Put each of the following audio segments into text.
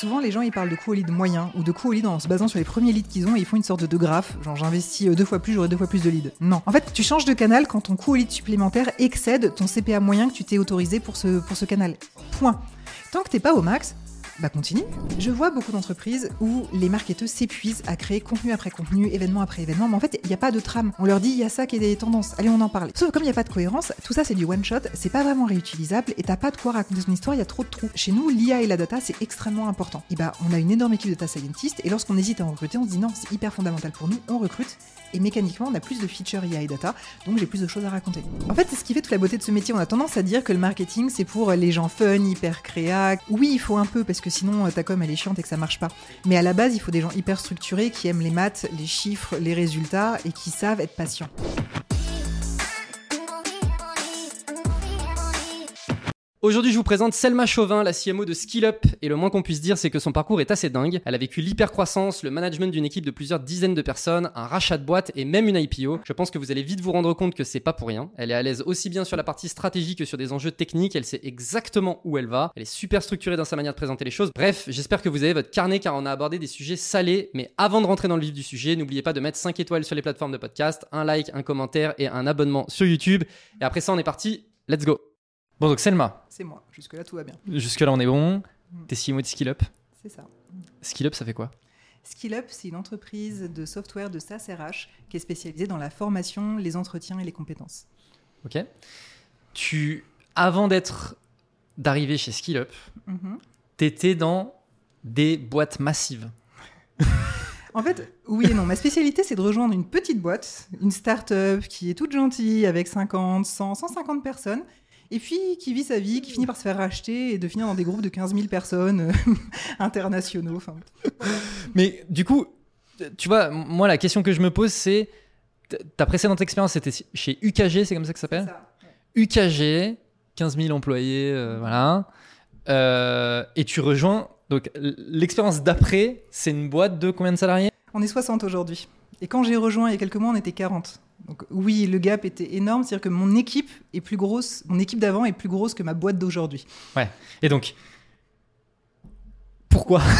Souvent, les gens ils parlent de coût au lead moyen ou de coût au lead en se basant sur les premiers leads qu'ils ont et ils font une sorte de graphe. Genre, j'investis euh, deux fois plus, j'aurai deux fois plus de leads. Non. En fait, tu changes de canal quand ton coût au lead supplémentaire excède ton CPA moyen que tu t'es autorisé pour ce, pour ce canal. Point. Tant que t'es pas au max, bah continue. Je vois beaucoup d'entreprises où les marketeurs s'épuisent à créer contenu après contenu, événement après événement, mais en fait, il n'y a pas de trame. On leur dit, il y a ça qui est des tendances, allez, on en parle. Sauf que comme il n'y a pas de cohérence, tout ça c'est du one shot, c'est pas vraiment réutilisable et t'as pas de quoi raconter son histoire, il y a trop de trous. Chez nous, l'IA et la data, c'est extrêmement important. Et bah, on a une énorme équipe de data scientists et lorsqu'on hésite à en recruter, on se dit non, c'est hyper fondamental pour nous, on recrute et mécaniquement, on a plus de features IA et data, donc j'ai plus de choses à raconter. En fait, c'est ce qui fait toute la beauté de ce métier. On a tendance à dire que le marketing, c'est pour les gens fun, hyper créa. Oui, il faut un peu, parce que sinon, ta com, elle est chiante et que ça marche pas. Mais à la base, il faut des gens hyper structurés qui aiment les maths, les chiffres, les résultats et qui savent être patients. Aujourd'hui, je vous présente Selma Chauvin, la CMO de SkillUp, et le moins qu'on puisse dire, c'est que son parcours est assez dingue. Elle a vécu l'hypercroissance, le management d'une équipe de plusieurs dizaines de personnes, un rachat de boîte et même une IPO. Je pense que vous allez vite vous rendre compte que c'est pas pour rien. Elle est à l'aise aussi bien sur la partie stratégique que sur des enjeux techniques, elle sait exactement où elle va, elle est super structurée dans sa manière de présenter les choses. Bref, j'espère que vous avez votre carnet car on a abordé des sujets salés, mais avant de rentrer dans le vif du sujet, n'oubliez pas de mettre 5 étoiles sur les plateformes de podcast, un like, un commentaire et un abonnement sur YouTube. Et après ça, on est parti, let's go Bon, donc Selma. C'est moi. Jusque-là, tout va bien. Jusque-là, on est bon. T'es CMO de SkillUp. C'est ça. SkillUp, ça fait quoi? SkillUp, c'est une entreprise de software de SaaS RH qui est spécialisée dans la formation, les entretiens et les compétences. Ok. Tu, avant d'être d'arriver chez SkillUp, Mhm. t'étais dans des boîtes massives. En fait, oui et non. Ma spécialité, c'est de rejoindre une petite boîte, une start-up qui est toute gentille avec 50, 100, 150 personnes. Et puis qui vit sa vie, qui finit par se faire racheter et de finir dans des groupes de 15 000 personnes euh, internationaux. Mais du coup, tu vois, moi, la question que je me pose, c'est ta précédente expérience, c'était chez UKG, c'est comme ça que ça s'appelle. UKG, 15 000 employés, euh, voilà. Euh, et tu rejoins. Donc, l'expérience d'après, c'est une boîte de combien de salariés? On est 60 aujourd'hui. Et quand j'ai rejoint il y a quelques mois, on était 40. Donc oui, le gap était énorme. C'est-à-dire que mon équipe est plus grosse, mon équipe d'avant est plus grosse que ma boîte d'aujourd'hui. Et donc, pourquoi?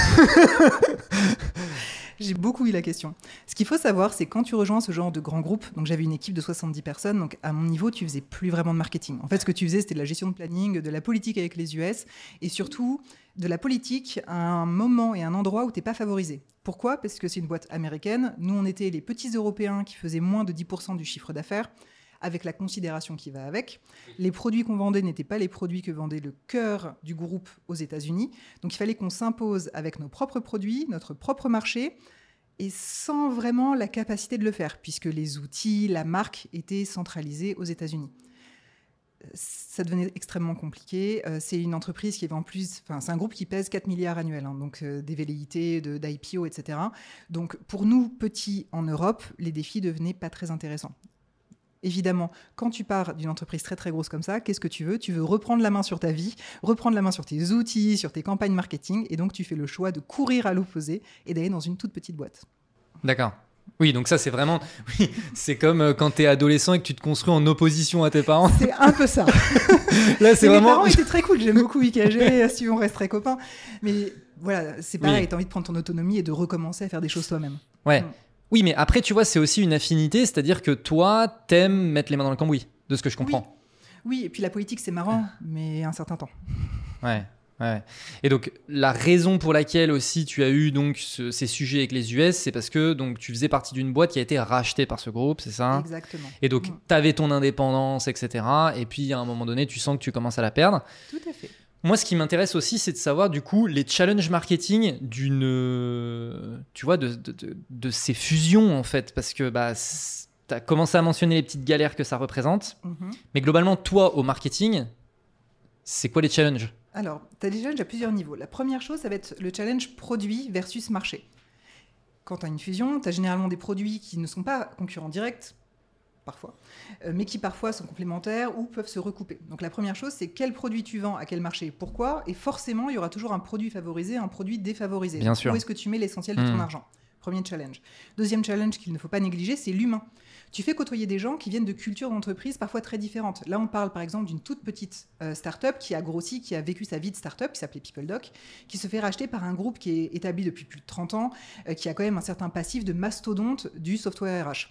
J'ai beaucoup eu la question. Ce qu'il faut savoir, c'est quand tu rejoins ce genre de grand groupe, donc j'avais une équipe de 70 personnes, donc à mon niveau, tu faisais plus vraiment de marketing. En fait, ce que tu faisais, c'était de la gestion de planning, de la politique avec les US, et surtout de la politique à un moment et un endroit où tu n'es pas favorisé. Pourquoi? Parce que c'est une boîte américaine. Nous, on était les petits Européens qui faisaient moins de 10% du chiffre d'affaires, avec la considération qui va avec. Les produits qu'on vendait n'étaient pas les produits que vendait le cœur du groupe aux États-Unis. Donc il fallait qu'on s'impose avec nos propres produits, notre propre marché, et sans vraiment la capacité de le faire, puisque les outils, la marque étaient centralisés aux États-Unis. Ça devenait extrêmement compliqué. Euh, c'est une entreprise qui en plus, enfin, c'est un groupe qui pèse 4 milliards annuels, hein, donc euh, des velléités, d'IPO, etc. Donc pour nous, petits en Europe, les défis devenaient pas très intéressants. Évidemment, quand tu pars d'une entreprise très très grosse comme ça, qu'est-ce que tu veux? Tu veux reprendre la main sur ta vie, reprendre la main sur tes outils, sur tes campagnes marketing, et donc tu fais le choix de courir à l'opposé et d'aller dans une toute petite boîte. D'accord. Oui, donc ça, c'est vraiment. Oui, c'est comme euh, quand t'es adolescent et que tu te construis en opposition à tes parents. C'est un peu ça. Là, c'est Mais Mes vraiment. parents étaient très cool, j'aime beaucoup IKG, si on reste très copains. Mais voilà, c'est pareil, Oui. t'as envie de prendre ton autonomie et de recommencer à faire des choses toi-même. Ouais. Mm. Oui, mais après, tu vois, c'est aussi une affinité, c'est-à-dire que toi, t'aimes mettre les mains dans le cambouis, de ce que je comprends. Oui, et puis la politique, c'est marrant, mais un certain temps. Ouais. Ouais. Et donc la raison pour laquelle aussi tu as eu donc ce- ces sujets avec les US, c'est parce que donc tu faisais partie d'une boîte qui a été rachetée par ce groupe, c'est ça? Exactement. Et donc Mm. tu avais ton indépendance, etc. Et puis à un moment donné, tu sens que tu commences à la perdre. Tout à fait. Moi, ce qui m'intéresse aussi, c'est de savoir du coup les challenges marketing d'une, euh, tu vois, de, de, de- de ces fusions en fait, parce que bah tu as commencé à mentionner les petites galères que ça représente, Mhm. mais globalement, toi au marketing, c'est quoi les challenges? Alors, tu as des challenges à plusieurs niveaux. La première chose, ça va être le challenge produit versus marché. Quand tu as une fusion, tu as généralement des produits qui ne sont pas concurrents directs, parfois, euh, mais qui parfois sont complémentaires ou peuvent se recouper. Donc la première chose, c'est quel produit tu vends à quel marché, pourquoi, et forcément, il y aura toujours un produit favorisé, un produit défavorisé. Bien sûr. Où est-ce que tu mets l'essentiel de ton Hmm. argent? Premier challenge. Deuxième challenge qu'il ne faut pas négliger, c'est l'humain. Tu fais côtoyer des gens qui viennent de cultures d'entreprise parfois très différentes. Là, on parle par exemple d'une toute petite euh, start-up qui a grossi, qui a vécu sa vie de start-up, qui s'appelait PeopleDoc, qui se fait racheter par un groupe qui est établi depuis plus de 30 ans, euh, qui a quand même un certain passif de mastodonte du software RH.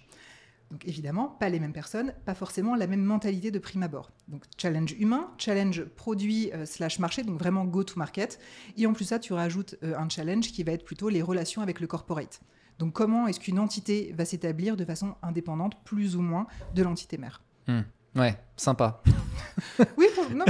Donc évidemment, pas les mêmes personnes, pas forcément la même mentalité de prime abord. Donc challenge humain, challenge produit euh, slash marché, donc vraiment go to market. Et en plus ça, tu rajoutes euh, un challenge qui va être plutôt les relations avec le corporate. Donc comment est-ce qu'une entité va s'établir de façon indépendante, plus ou moins, de l'entité mère? Hmm. Ouais, sympa. Oui, non,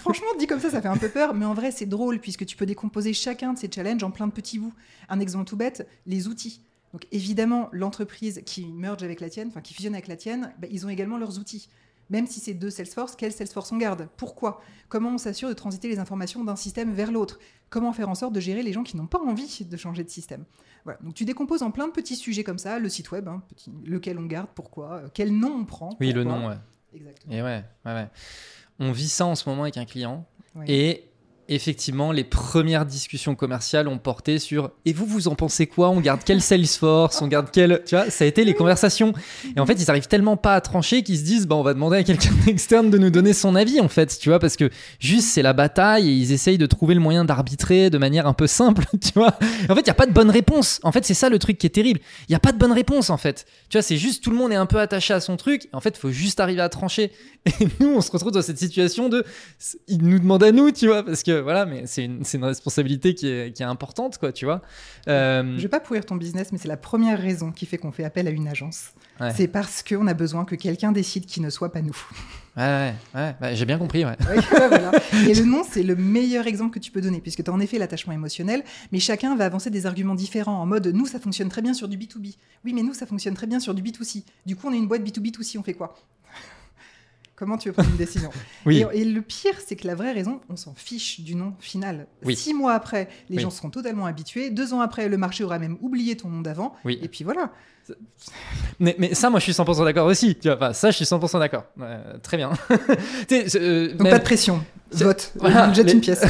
franchement, dit comme ça, ça fait un peu peur, mais en vrai, c'est drôle puisque tu peux décomposer chacun de ces challenges en plein de petits bouts. Un exemple tout bête, les outils. Donc évidemment, l'entreprise qui merge avec la tienne, enfin qui fusionne avec la tienne, bah, ils ont également leurs outils. Même si c'est deux Salesforce, quel Salesforce on garde? Pourquoi? Comment on s'assure de transiter les informations d'un système vers l'autre? Comment faire en sorte de gérer les gens qui n'ont pas envie de changer de système? Voilà. Donc tu décomposes en plein de petits sujets comme ça, le site web, hein, petit- lequel on garde, pourquoi, euh, quel nom on prend. Oui, le nom, ouais. Exactement. Et ouais, ouais, ouais. On vit ça en ce moment avec un client. Ouais. Et effectivement, les premières discussions commerciales ont porté sur et vous, vous en pensez quoi? On garde quel Salesforce? On garde quel. Tu vois, ça a été les conversations. Et en fait, ils arrivent tellement pas à trancher qu'ils se disent bah, on va demander à quelqu'un d'externe de nous donner son avis, en fait. Tu vois, parce que juste, c'est la bataille et ils essayent de trouver le moyen d'arbitrer de manière un peu simple. Tu vois, en fait, il n'y a pas de bonne réponse. En fait, c'est ça le truc qui est terrible. Il n'y a pas de bonne réponse, en fait. Tu vois, c'est juste tout le monde est un peu attaché à son truc. En fait, il faut juste arriver à trancher. Et nous, on se retrouve dans cette situation de. Ils nous demandent à nous, tu vois, parce que voilà, mais c'est une, c'est une responsabilité qui est, qui est importante, quoi, tu vois. Euh, Je vais pas pourrir ton business, mais c'est la première raison qui fait qu'on fait appel à une agence. Ouais. C'est parce qu'on a besoin que quelqu'un décide qui ne soit pas nous. Ouais, ouais, ouais, ouais, j'ai bien compris, ouais. Ouais, voilà. Et le nom, c'est le meilleur exemple que tu peux donner, puisque tu as en effet l'attachement émotionnel, mais chacun va avancer des arguments différents, en mode nous, ça fonctionne très bien sur du B2B. Oui, mais nous, ça fonctionne très bien sur du B2C. Du coup, on est une boîte B2B2C, on fait quoi? Comment tu veux prendre une décision Oui. et, et le pire, c'est que la vraie raison, on s'en fiche du nom final. Oui. Six mois après, les Oui. gens seront totalement habitués. Deux ans après, le marché aura même oublié ton nom d'avant. Oui. Et puis voilà. Mais, mais ça, moi, je suis 100% d'accord aussi. Tu vois, enfin, ça, je suis 100% d'accord. Euh, très bien. Euh, Donc même- pas de pression. Vote. Voilà, Jette les- une pièce.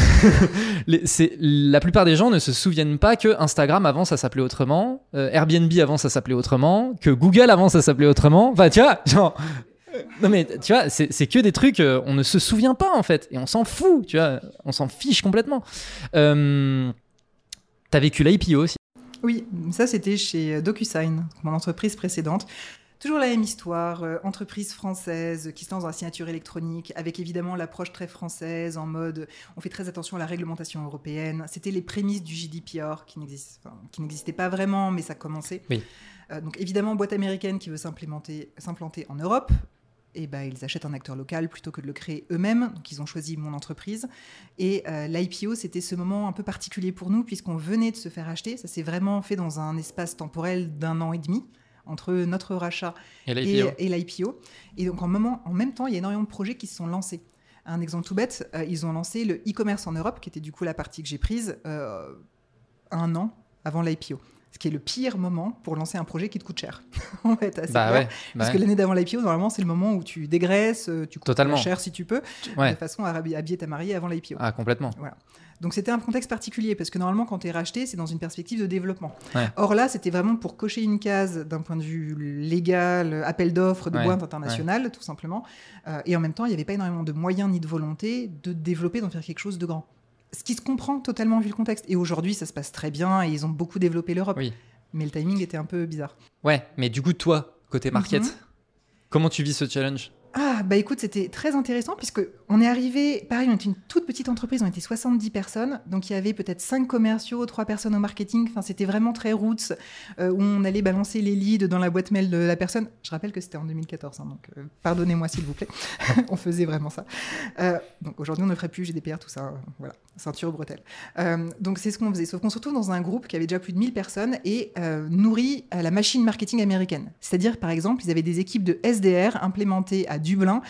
les- la plupart des gens ne se souviennent pas que Instagram avant ça s'appelait autrement, euh, Airbnb avant ça s'appelait autrement, que Google avant ça s'appelait autrement. Enfin, tu vois, genre. Non mais tu vois, c'est que des trucs, euh, on ne se souvient pas en fait, et on s'en fout, tu vois, on s'en fiche complètement. Euh, T'as vécu l'IPO aussi? Oui, ça c'était chez euh, DocuSign, mon entreprise précédente. Toujours la même histoire, euh, entreprise française qui se lance dans la signature électronique, avec évidemment l'approche très française, en mode on fait très attention à la réglementation européenne. C'était les prémices du GDPR qui enfin, n'existait pas vraiment, mais ça commençait. Oui. Euh, donc évidemment, boîte américaine qui veut s'implanter en Europe. Et ben, ils achètent un acteur local plutôt que de le créer eux-mêmes. Donc, ils ont choisi mon entreprise. Et euh, l'IPO, c'était ce moment un peu particulier pour nous, puisqu'on venait de se faire acheter. Ça s'est vraiment fait dans un espace temporel d'un an et demi, entre notre rachat Et et, et l'IPO. Et donc, en, moment, en même temps, il y a énormément de projets qui se sont lancés. Un exemple tout bête, euh, ils ont lancé le e-commerce en Europe, qui était du coup la partie que j'ai prise, euh, un an avant l'IPO. Ce qui est le pire moment pour lancer un projet qui te coûte cher. assez Bah clair. ouais. bah Parce ouais. que l'année d'avant l'IPO, normalement, c'est le moment où tu dégraisses, euh, tu coûtes Totalement. cher si tu peux, Ouais. de façon à habi- habiller ta mariée avant l'IPO. Ah complètement. Donc c'était un contexte particulier parce que normalement quand tu es racheté, c'est dans une perspective de développement. Ouais. Or là, c'était vraiment pour cocher une case d'un point de vue légal, appel d'offres de Ouais, boîte internationale, tout simplement. Euh, et en même temps, il n'y avait pas énormément de moyens ni de volonté de développer, d'en faire quelque chose de grand. Ce qui se comprend totalement vu le contexte. Et aujourd'hui, ça se passe très bien et ils ont beaucoup développé l'Europe. Oui. Mais le timing était un peu bizarre. Ouais, mais du coup toi, côté market, Mhm. comment tu vis ce challenge? Ah, bah écoute, c'était très intéressant puisque on est arrivé, pareil, on était une toute petite entreprise, on était 70 personnes, donc il y avait peut-être 5 commerciaux, 3 personnes au marketing, enfin c'était vraiment très roots, euh, où on allait balancer les leads dans la boîte mail de la personne. Je rappelle que c'était en 2014, hein, donc euh, pardonnez-moi s'il vous plaît, on faisait vraiment ça. Euh, donc aujourd'hui on ne ferait plus GDPR, tout ça, euh, voilà, ceinture, bretelle. Donc c'est ce qu'on faisait, sauf qu'on se retrouve dans un groupe qui avait déjà plus de 1000 personnes et nourri à la machine marketing américaine. C'est-à-dire, par exemple, ils avaient des équipes de SDR implémentées à Dublin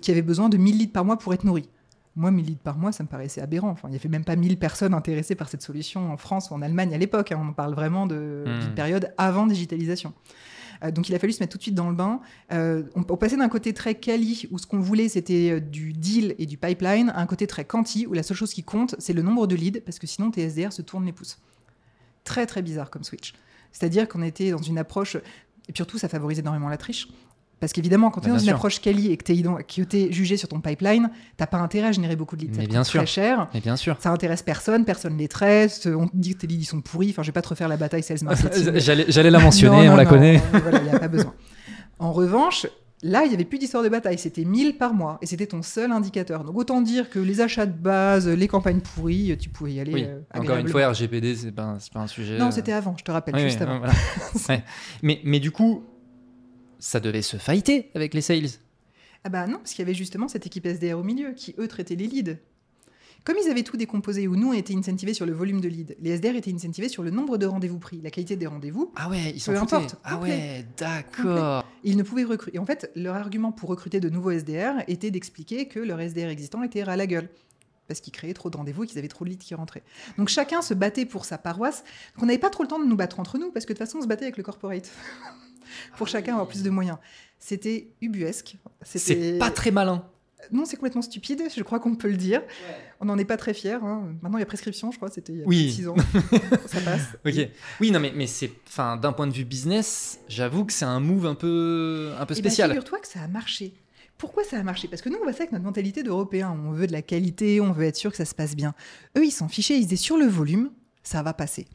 qui avaient besoin de 1000 leads par mois pour être nourris. Moi, 1000 leads par mois, ça me paraissait aberrant. Enfin, il n'y avait même pas 1000 personnes intéressées par cette solution en France ou en Allemagne à l'époque. hein. On parle vraiment de- Hmm. période avant digitalisation. Euh, donc il a fallu se mettre tout de suite dans le bain. Euh, on, on passait d'un côté très quali, où ce qu'on voulait c'était euh, du deal et du pipeline, à un côté très quanti, où la seule chose qui compte c'est le nombre de leads, parce que sinon tes SDR se tournent les pouces. Très très bizarre comme switch. C'est-à-dire qu'on était dans une approche, et surtout ça favorise énormément la triche. Parce qu'évidemment, quand tu es Bah, dans une sûr. approche quali et que tu es jugé sur ton pipeline, t'as pas intérêt à générer beaucoup de leads. Ça Mais te bien sûr. très cher. Mais bien sûr. Ça intéresse personne, personne les traite, on te dit que tes leads ils sont pourris. Enfin, je vais pas te refaire la bataille sales marketing. J'allais la mentionner, Non, on la non, connaît. non, Voilà, il n'y a pas besoin. En revanche, là, il n'y avait plus d'histoire de bataille. C'était 1000 par mois. Et c'était ton seul indicateur. Donc, autant dire que les achats de base, les campagnes pourries, tu pouvais y aller. Oui, euh, encore une fois, RGPD, c'est pas, pas un sujet. Non, euh, c'était avant, je te rappelle, oui, juste oui, avant. voilà. Ouais. mais, mais du coup, ça devait se fighter avec les sales. Ah bah non, parce qu'il y avait justement cette équipe SDR au milieu qui, eux, traitaient les leads. Comme ils avaient tout décomposé, où nous, on était incentivés sur le volume de leads, les SDR étaient incentivés sur le nombre de rendez-vous pris, la qualité des rendez-vous. Ah ouais, ils s'en Peu importe, Ah complet. ouais, d'accord. Ils ne pouvaient recruter. Et en fait, leur argument pour recruter de nouveaux SDR était d'expliquer que leur SDR existant était ras à la gueule. Parce qu'ils créaient trop de rendez-vous et qu'ils avaient trop de leads qui rentraient. Donc chacun se battait pour sa paroisse. Donc on n'avait pas trop le temps de nous battre entre nous, parce que de toute façon, on se battait avec le corporate. pour chacun avoir plus de moyens. C'était ubuesque. C'est pas très malin. Non, c'est complètement stupide, je crois qu'on peut le dire. On n'en est pas très fiers. hein. Maintenant, il y a prescription, je crois, c'était il y a Oui. 6 ans. Ça passe. Ok. Oui, non, mais, mais c'est, enfin, d'un point de vue business, j'avoue que c'est un move un peu, un peu Eh ben, spécial. Figure-toi que ça a marché. Pourquoi ça a marché? Parce que nous, on va ça avec notre mentalité d'Européens. On veut de la qualité, on veut être sûr que ça se passe bien. Eux, ils s'en fichaient. Ils disaient sur le volume, ça va passer.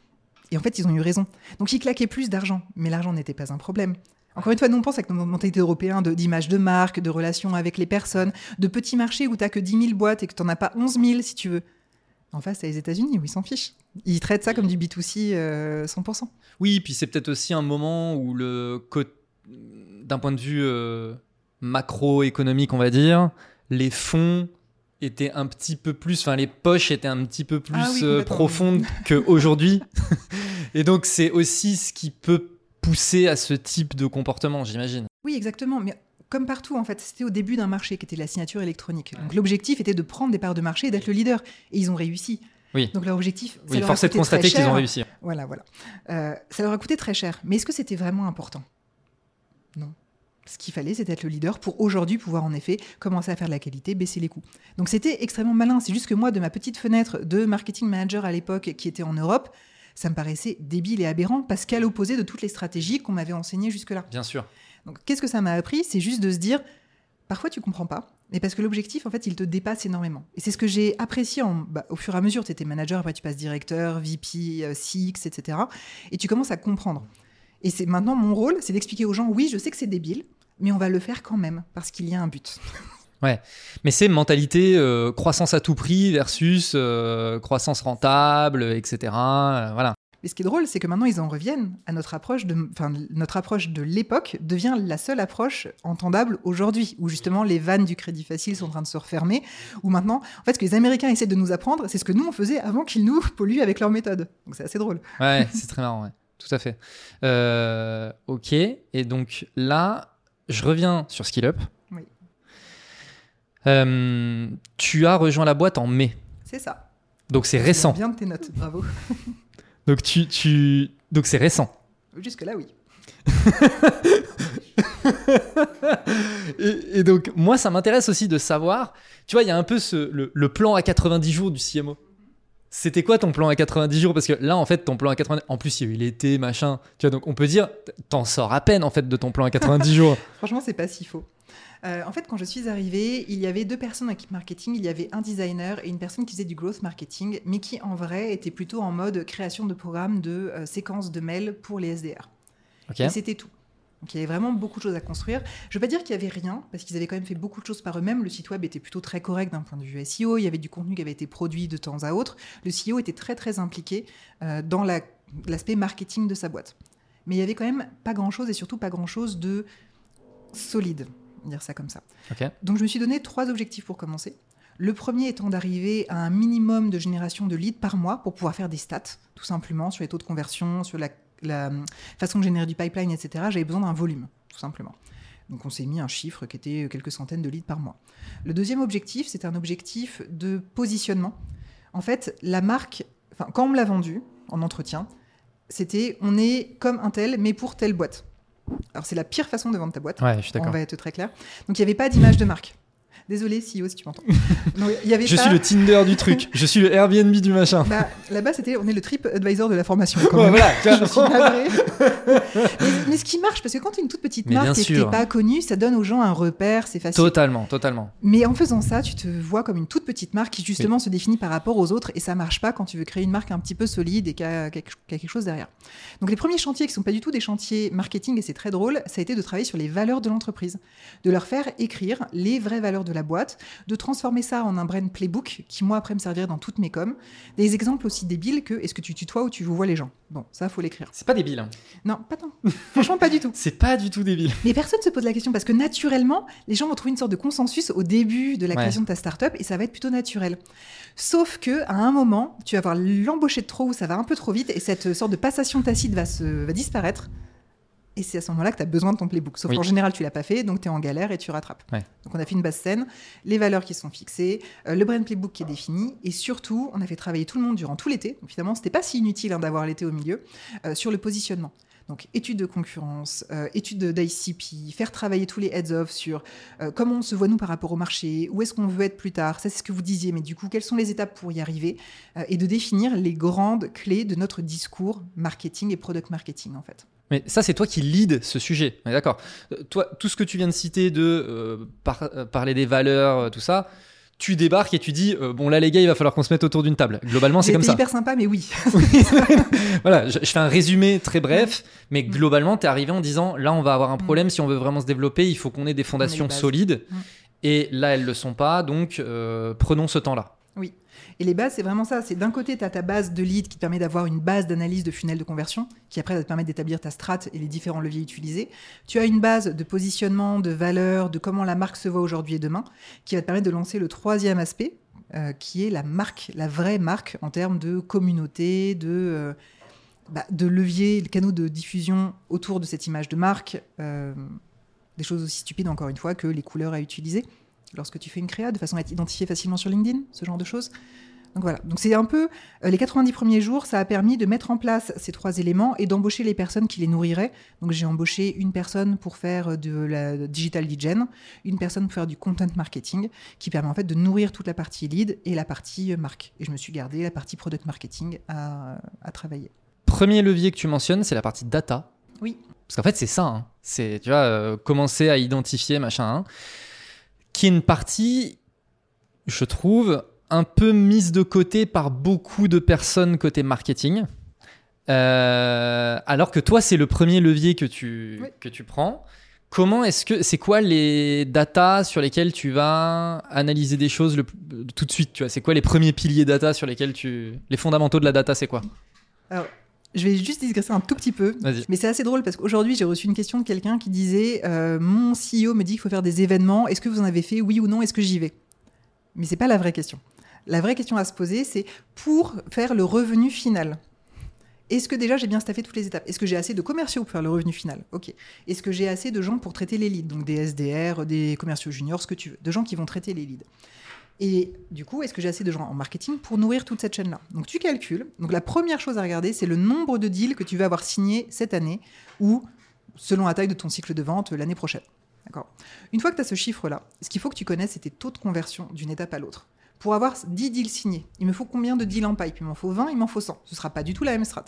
Et en fait, ils ont eu raison. Donc, ils claquaient plus d'argent. Mais l'argent n'était pas un problème. Encore une fois, nous, on pense avec notre mentalité d'Européens de- d'image de, marque, de relations avec les personnes, de petits marchés où tu que 10 000 boîtes et que tu n'en as pas 11 000, si tu veux. En face, t'as les États-Unis où ils s'en fichent. Ils traitent ça comme du B2C euh, 100%. Oui, puis c'est peut-être aussi un moment où le d'un point de vue euh, macroéconomique, on va dire, les fonds étaient un petit peu plus, enfin les poches étaient un petit peu plus Ah oui, euh, profondes qu'aujourd'hui. Et donc c'est aussi ce qui peut pousser à ce type de comportement, j'imagine. Oui, exactement. Mais comme partout, en fait, c'était au début d'un marché qui était la signature électronique. Donc l'objectif était de prendre des parts de marché et d'être le leader. Et ils ont réussi. Oui. Donc leur objectif, ça Oui, leur force de coûté constater qu'ils ont réussi. Voilà, voilà. Euh, ça leur a coûté très cher. Mais est-ce que c'était vraiment important? Ce qu'il fallait, c'était être le leader pour aujourd'hui pouvoir en effet commencer à faire de la qualité, baisser les coûts. Donc c'était extrêmement malin. C'est juste que moi, de ma petite fenêtre de marketing manager à l'époque qui était en Europe, ça me paraissait débile et aberrant parce qu'à l'opposé de toutes les stratégies qu'on m'avait enseignées jusque-là. Bien sûr. Donc, qu'est-ce que ça m'a appris? C'est juste de se dire, parfois tu comprends pas, mais parce que l'objectif, en fait, il te dépasse énormément. Et c'est ce que j'ai apprécié en, bah, au fur et à mesure. Tu étais manager, après tu passes directeur, VP, euh, CX, etc. Et tu commences à comprendre. Et c'est maintenant mon rôle, c'est d'expliquer aux gens, oui, je sais que c'est débile, mais on va le faire quand même, parce qu'il y a un but. Mais c'est mentalité euh, croissance à tout prix versus euh, croissance rentable, etc. euh, voilà. Mais ce qui est drôle, c'est que maintenant ils en reviennent à notre approche de, enfin, notre approche de l'époque devient la seule approche entendable aujourd'hui, où justement les vannes du crédit facile sont en train de se refermer, où maintenant, en fait, ce que les Américains essaient de nous apprendre, c'est ce que nous on faisait avant qu'ils nous polluent avec leur méthode. Donc c'est assez drôle. Ouais, c'est très marrant, ouais. Tout à fait. Ok. Et donc là, je reviens sur SkillUp. Oui. Euh, tu as rejoint la boîte en mai. C'est ça. Donc c'est récent. Bien de tes notes, bravo. Donc tu, tu... donc c'est récent. Jusque là, oui. Et, et donc moi, ça m'intéresse aussi de savoir. Tu vois, il y a un peu ce, le, le plan à 90 jours du CMO. C'était quoi ton plan à 90 jours? Parce que là, en fait, ton plan à 90... En plus, il y a eu l'été, machin. Tu vois, donc on peut dire, t'en sors à peine, en fait, de ton plan à 90 jours. Franchement, c'est pas si faux. Euh, en fait, quand je suis arrivée, il y avait deux personnes en équipe marketing. Il y avait un designer et une personne qui faisait du growth marketing, mais qui en vrai était plutôt en mode création de programmes de euh, séquences de mails pour les SDR. Ok Et c'était tout. Donc il y avait vraiment beaucoup de choses à construire. Je ne veux pas dire qu'il n'y avait rien, parce qu'ils avaient quand même fait beaucoup de choses par eux-mêmes. Le site web était plutôt très correct d'un point de vue SEO. Il y avait du contenu qui avait été produit de temps à autre. Le CEO était très très impliqué euh, dans la- l'aspect marketing de sa boîte. Mais il y avait quand même pas grand-chose et surtout pas grand-chose de solide, on va dire ça comme ça. Donc je me suis donné trois objectifs pour commencer. Le premier étant d'arriver à un minimum de génération de leads par mois pour pouvoir faire des stats, tout simplement, sur les taux de conversion, sur la, la façon de générer du pipeline, etc. J'avais besoin d'un volume, tout simplement. Donc on s'est mis un chiffre qui était quelques centaines de leads par mois. Le deuxième objectif, c'est un objectif de positionnement. En fait, la marque, enfin, quand on me l'a vendu en entretien, c'était on est comme un tel, mais pour telle boîte. Alors c'est la pire façon de vendre ta boîte. Ouais, je suis On va être très clair. Donc il n'y avait pas d'image de marque. Désolé, CEO, si tu m'entends. Je pas- suis le Tinder du truc. Je suis le Airbnb du machin. Bah, Là-bas, c'était, on est le trip advisor de la formation. quand Ouais, même. voilà, tu. Je suis mais, mais ce qui marche, parce que quand tu es une toute petite Mais marque et que t'es pas connue, ça donne aux gens un repère, c'est facile. Totalement, totalement. Mais en faisant ça, tu te vois comme une toute petite marque qui justement se définit par rapport aux autres et ça marche pas quand tu veux créer une marque un petit peu solide et qui a, a- quelque chose derrière. Donc les premiers chantiers qui sont pas du tout des chantiers marketing et c'est très drôle, ça a été de travailler sur les valeurs de l'entreprise, de leur faire écrire les vraies valeurs de la boîte, de transformer ça en un brand playbook qui moi après me servirait dans toutes mes coms. Des exemples aussi débiles que est-ce que tu tutoies ou tu vois les gens? Bon, ça faut l'écrire. C'est pas débile. hein. Non, pas tant. Franchement pas du tout. C'est pas du tout débile. Mais personne se pose la question parce que naturellement, les gens vont trouver une sorte de consensus au début de la Ouais. création de ta startup et ça va être plutôt naturel. Sauf que à un moment, tu vas avoir l'embauché de trop ou ça va un peu trop vite et cette sorte de passation tacite va, se, va disparaître. Et c'est à ce moment-là que tu as besoin de ton playbook. Sauf Oui. qu'en général, tu l'as pas fait, donc tu es en galère et tu rattrapes. Ouais. Donc on a fait une base scène, les valeurs qui sont fixées, euh, le brand playbook qui est défini, et surtout, on a fait travailler tout le monde durant tout l'été. Finalement, c'était pas si inutile hein, d'avoir l'été au milieu, euh, sur le positionnement. Donc, études de concurrence, euh, études d'ICP, faire travailler tous les heads-off sur euh, comment on se voit nous par rapport au marché, où est-ce qu'on veut être plus tard, ça c'est ce que vous disiez, mais du coup, quelles sont les étapes pour y arriver, euh, et de définir les grandes clés de notre discours marketing et product marketing en fait. Mais ça, c'est toi qui lead ce sujet. D'accord? Euh, Toi, tout ce que tu viens de citer de euh, par- euh, parler des valeurs, euh, tout ça, tu débarques et tu dis euh, bon là les gars, il va falloir qu'on se mette autour d'une table. Globalement, c'est comme ça. hyper sympa, mais oui. voilà, je, je fais un résumé très bref, mais globalement, tu es arrivé en disant là, on va avoir un Mm. problème si on veut vraiment se développer, il faut qu'on ait des fondations solides. Mm. Et là, elles le sont pas, donc euh, prenons ce temps-là. Et les bases, c'est vraiment ça. C'est d'un côté, tu as ta base de lead qui permet d'avoir une base d'analyse de funnel de conversion, qui après va te permettre d'établir ta strat et les différents leviers utilisés. Tu as une base de positionnement, de valeur, de comment la marque se voit aujourd'hui et demain, qui va te permettre de lancer le troisième aspect, euh, qui est la marque, la vraie marque en termes de communauté, de, euh, bah, de canaux de diffusion autour de cette image de marque. euh, des choses aussi stupides, encore une fois, que les couleurs à utiliser lorsque tu fais une créa, de façon à être identifié facilement sur LinkedIn, ce genre de choses. Donc voilà, donc c'est un peu euh, les 90 premiers jours, ça a permis de mettre en place ces trois éléments et d'embaucher les personnes qui les nourriraient. Donc j'ai embauché une personne pour faire de la digital lead gen, une personne pour faire du content marketing, qui permet en fait de nourrir toute la partie lead et la partie euh, marque. Et je me suis gardé la partie product marketing à, à travailler. Premier levier que tu mentionnes, c'est la partie data. Oui. Parce qu'en fait, c'est ça. hein. C'est, tu vois, euh, commencer à identifier, machin, hein, qui est une partie, je trouve, un peu mise de côté par beaucoup de personnes côté marketing. Euh, alors que toi, c'est le premier levier que tu, Oui. que tu prends. Comment est-ce que c'est quoi les datas sur lesquelles tu vas analyser des choses le, tout de suite tu vois? C'est quoi les premiers piliers data sur lesquels tu les fondamentaux de la data c'est quoi? Je vais juste digresser un tout petit peu. Mais c'est assez drôle parce qu'aujourd'hui, j'ai reçu une question de quelqu'un qui disait euh, Mon CEO me dit qu'il faut faire des événements. Est-ce que vous en avez fait? Oui ou non? Est-ce que j'y vais? Mais c'est pas la vraie question. La vraie question à se poser, c'est pour faire le revenu final. Est-ce que déjà j'ai bien staffé toutes les étapes? Est-ce que j'ai assez de commerciaux pour faire le revenu final? Ok. Est-ce que j'ai assez de gens pour traiter les leads? Donc des SDR, des commerciaux juniors, ce que tu veux. De gens qui vont traiter les leads. Et du coup, est-ce que j'ai assez de gens en marketing pour nourrir toute cette chaîne-là? Donc tu calcules. Donc la première chose à regarder, c'est le nombre de deals que tu vas avoir signés cette année ou selon la taille de ton cycle de vente l'année prochaine. Une fois que tu as ce chiffre-là, ce qu'il faut que tu connaisses, c'est tes taux de conversion d'une étape à l'autre. Pour avoir 10 deals signés, il me faut combien de deals en pipe? Il m'en faut 20, il m'en faut 100. Ce ne sera pas du tout la même strat.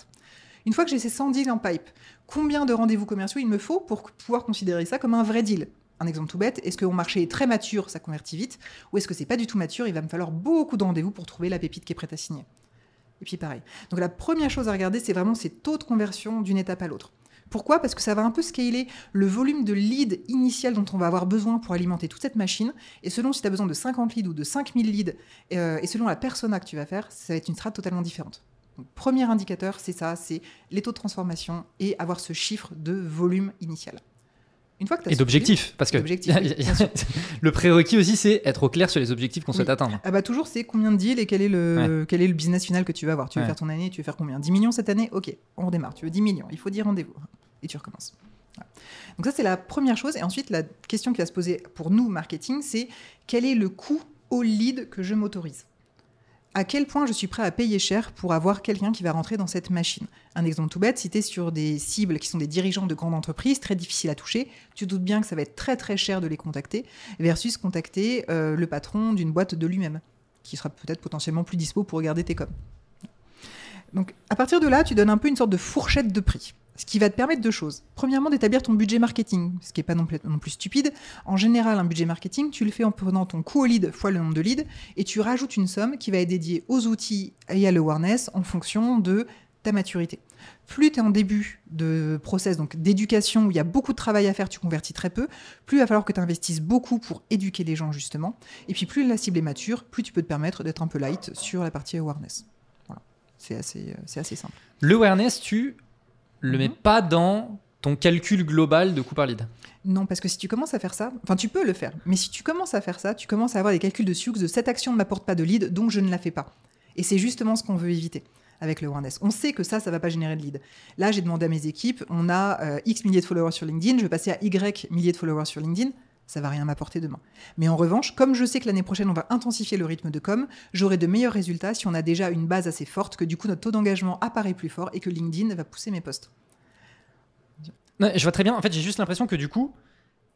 Une fois que j'ai ces 100 deals en pipe, combien de rendez-vous commerciaux il me faut pour pouvoir considérer ça comme un vrai deal? Un exemple tout bête, est-ce que mon marché est très mature, ça convertit vite Ou est-ce que c'est pas du tout mature, il va me falloir beaucoup de rendez-vous pour trouver la pépite qui est prête à signer Et puis pareil. Donc la première chose à regarder, c'est vraiment ces taux de conversion d'une étape à l'autre. Pourquoi? Parce que ça va un peu scaler le volume de leads initial dont on va avoir besoin pour alimenter toute cette machine. Et selon si tu as besoin de 50 leads ou de 5000 leads, euh, et selon la persona que tu vas faire, ça va être une strate totalement différente. Premier indicateur, c'est ça, c'est les taux de transformation et avoir ce chiffre de volume initial. Une fois que et d'objectifs parce que le prérequis aussi c'est être au clair sur les objectifs qu'on souhaite atteindre Ah bah toujours, c'est combien de deals et quel est le, quel est le business final que tu veux avoir. Tu veux Ouais. faire ton année, tu veux faire combien? 10 millions cette année? Ok, on redémarre. Tu veux 10 millions, il faut 10 rendez-vous. Et tu recommences. Voilà. Donc ça, c'est la première chose. Et ensuite, la question qui va se poser pour nous, marketing, c'est quel est le coût au lead que je m'autorise? À quel point je suis prêt à payer cher pour avoir quelqu'un qui va rentrer dans cette machine. Un exemple tout bête, si sur des cibles qui sont des dirigeants de grandes entreprises, très difficiles à toucher, tu doutes bien que ça va être très très cher de les contacter, versus contacter euh, le patron d'une boîte de lui-même, qui sera peut-être potentiellement plus dispo pour regarder tes coms. Donc à partir de là, tu donnes un peu une sorte de fourchette de prix. Ce qui va te permettre deux choses. Premièrement, d'établir ton budget marketing, ce qui n'est pas non plus, stupide. En général, un budget marketing, tu le fais en prenant ton coût au lead fois le nombre de leads et tu rajoutes une somme qui va être dédiée aux outils et à l'awareness en fonction de ta maturité. Plus tu es en début de process, donc d'éducation, où il y a beaucoup de travail à faire, tu convertis très peu, plus il va falloir que tu investisses beaucoup pour éduquer les gens, justement. Et puis plus la cible est mature, plus tu peux te permettre d'être un peu light sur la partie awareness. Voilà. C'est assez, c'est assez simple. L'awareness, tu le mets pas dans ton calcul global de coût par lead. Non, parce que si tu commences à faire ça, enfin tu peux le faire, mais si tu commences à faire ça, tu commences à avoir des calculs de Sioux de cette action ne m'apporte pas de lead, donc je ne la fais pas. Et c'est justement ce qu'on veut éviter avec le awareness. On sait que ça, ça va pas générer de lead. Là, j'ai demandé à mes équipes, on a euh, X milliers de followers sur LinkedIn, je vais passer à Y milliers de followers sur LinkedIn, ça va rien m'apporter demain. Mais en revanche, comme je sais que l'année prochaine, on va intensifier le rythme de com, j'aurai de meilleurs résultats si on a déjà une base assez forte, que du coup notre taux d'engagement apparaît plus fort et que LinkedIn va pousser mes posts. Je vois très bien. En fait, j'ai juste l'impression que du coup,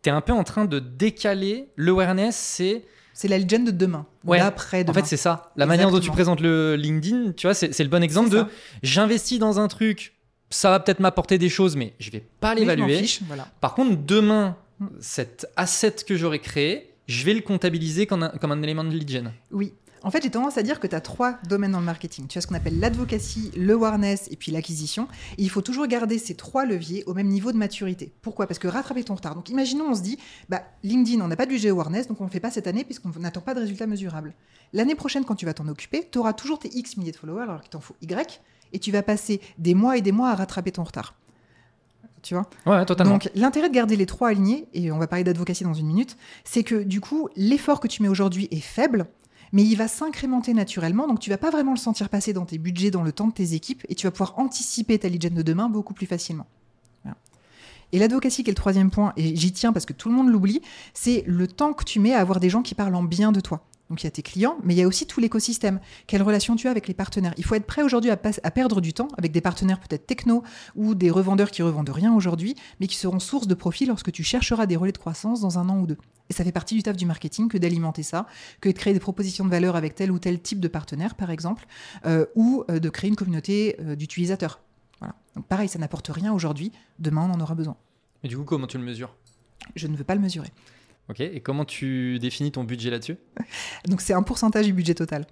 tu es un peu en train de décaler l'awareness, c'est. C'est la legend de demain. Ouais. Après En fait, c'est ça. La manière dont tu présentes le LinkedIn, tu vois, c'est le bon exemple de j'investis dans un truc, ça va peut-être m'apporter des choses, mais je vais pas l'évaluer. Voilà. Par contre, demain, cet asset que j'aurais créé, je vais le comptabiliser comme un, comme un élément de lead gen. Oui, en fait, j'ai tendance à dire que tu as trois domaines dans le marketing. Tu as ce qu'on appelle l'advocacy, le awareness et puis l'acquisition. Il faut toujours garder ces trois leviers au même niveau de maturité. Pourquoi? Parce que rattraper ton retard. Donc imaginons, on se dit, bah, LinkedIn, on n'a pas de budget awareness, donc on ne le fait pas cette année puisqu'on n'attend pas de résultats mesurables. L'année prochaine, quand tu vas t'en occuper, tu auras toujours tes X milliers de followers alors qu'il t'en faut Y, et tu vas passer des mois et des mois à rattraper ton retard. Tu vois Ouais, totalement. Donc l'intérêt de garder les trois alignés, et on va parler d'advocacy dans une minute, c'est que du coup, l'effort que tu mets aujourd'hui est faible, mais il va s'incrémenter naturellement, donc tu vas pas vraiment le sentir passer dans tes budgets, dans le temps de tes équipes, et tu vas pouvoir anticiper ta lead gen de demain beaucoup plus facilement. Voilà. Et l'advocacy, qui est le troisième point, et j'y tiens parce que tout le monde l'oublie, c'est le temps que tu mets à avoir des gens qui parlent en bien de toi. Donc il y a tes clients, mais il y a aussi tout l'écosystème. Quelle relation tu as avec les partenaires? Il faut être prêt aujourd'hui à, à, perdre du temps avec des partenaires peut-être techno ou des revendeurs qui revendent rien aujourd'hui, mais qui seront source de profit lorsque tu chercheras des relais de croissance dans un an ou deux. Et ça fait partie du taf du marketing que d'alimenter ça, que de créer des propositions de valeur avec tel ou tel type de partenaire, par exemple, euh, ou euh, de créer une communauté euh, d'utilisateurs. Voilà. Donc pareil, ça n'apporte rien aujourd'hui. Demain, on en aura besoin. Et du coup, comment tu le mesures? Je ne veux pas le mesurer. Ok, et comment tu définis ton budget là-dessus Donc c'est un pourcentage du budget total.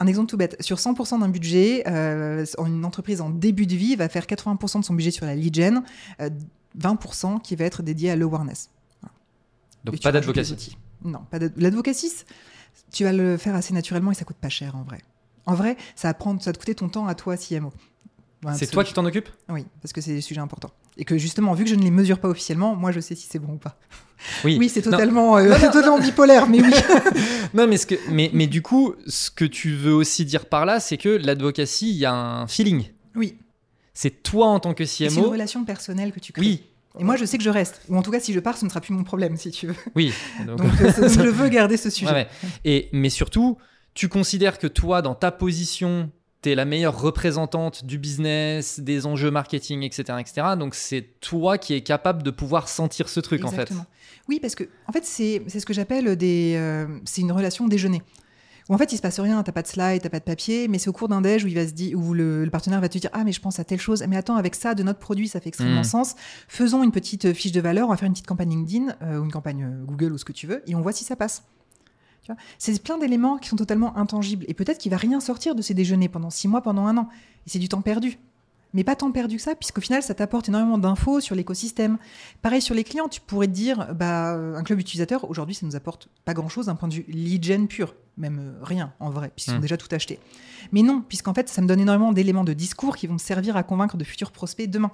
Un exemple tout bête, sur 100% d'un budget, euh, une entreprise en début de vie va faire 80% de son budget sur la lead gen, euh, 20% qui va être dédié à l'awareness. Voilà. Donc pas d'advocacy Non, pas l'advocacy, tu vas le faire assez naturellement et ça coûte pas cher en vrai. En vrai, ça va, prendre, ça va te coûter ton temps à toi, CMO. C'est toi qui t'en occupes? Oui, parce que c'est des sujets importants. Et que justement, vu que je ne les mesure pas officiellement, moi je sais si c'est bon ou pas. Oui, oui c'est totalement, euh, totalement bipolaire, mais oui. non, mais, ce que, mais, mais du coup, ce que tu veux aussi dire par là, c'est que l'advocacy, il y a un feeling. Oui. C'est toi en tant que CMO. C'est une relation personnelle que tu crées. Oui. Et moi, je sais que je reste. Ou en tout cas, si je pars, ce ne sera plus mon problème, si tu veux. Oui. Donc, donc je veux garder ce sujet. Ouais, ouais. Et, mais surtout, tu considères que toi, dans ta position tu es la meilleure représentante du business, des enjeux marketing, etc. etc. Donc c'est toi qui es capable de pouvoir sentir ce truc Exactement. en fait. Oui, parce que en fait c'est ce que j'appelle des euh, c'est une relation déjeuner. Où en fait il se passe rien, t'as pas de slide, t'as pas de papier, mais c'est au cours d'un déj où il va se dire où le, le, partenaire va te dire ah mais je pense à telle chose, mais attends avec ça de notre produit ça fait extrêmement mmh. sens. Faisons une petite fiche de valeur, on va faire une petite campagne LinkedIn euh, ou une campagne Google ou ce que tu veux et on voit si ça passe. C'est plein d'éléments qui sont totalement intangibles. Et peut-être qu'il va rien sortir de ces déjeuners pendant six mois, pendant un an. Et c'est du temps perdu. Mais pas tant perdu que ça, puisqu'au final, ça t'apporte énormément d'infos sur l'écosystème. Pareil sur les clients, tu pourrais te dire, bah, un club utilisateur, aujourd'hui, ça nous apporte pas grand-chose d'un point de vue lead gen pur. Même euh, rien, en vrai, puisqu'ils mmh. ont déjà tout acheté. Mais non, puisqu'en fait, ça me donne énormément d'éléments de discours qui vont servir à convaincre de futurs prospects demain.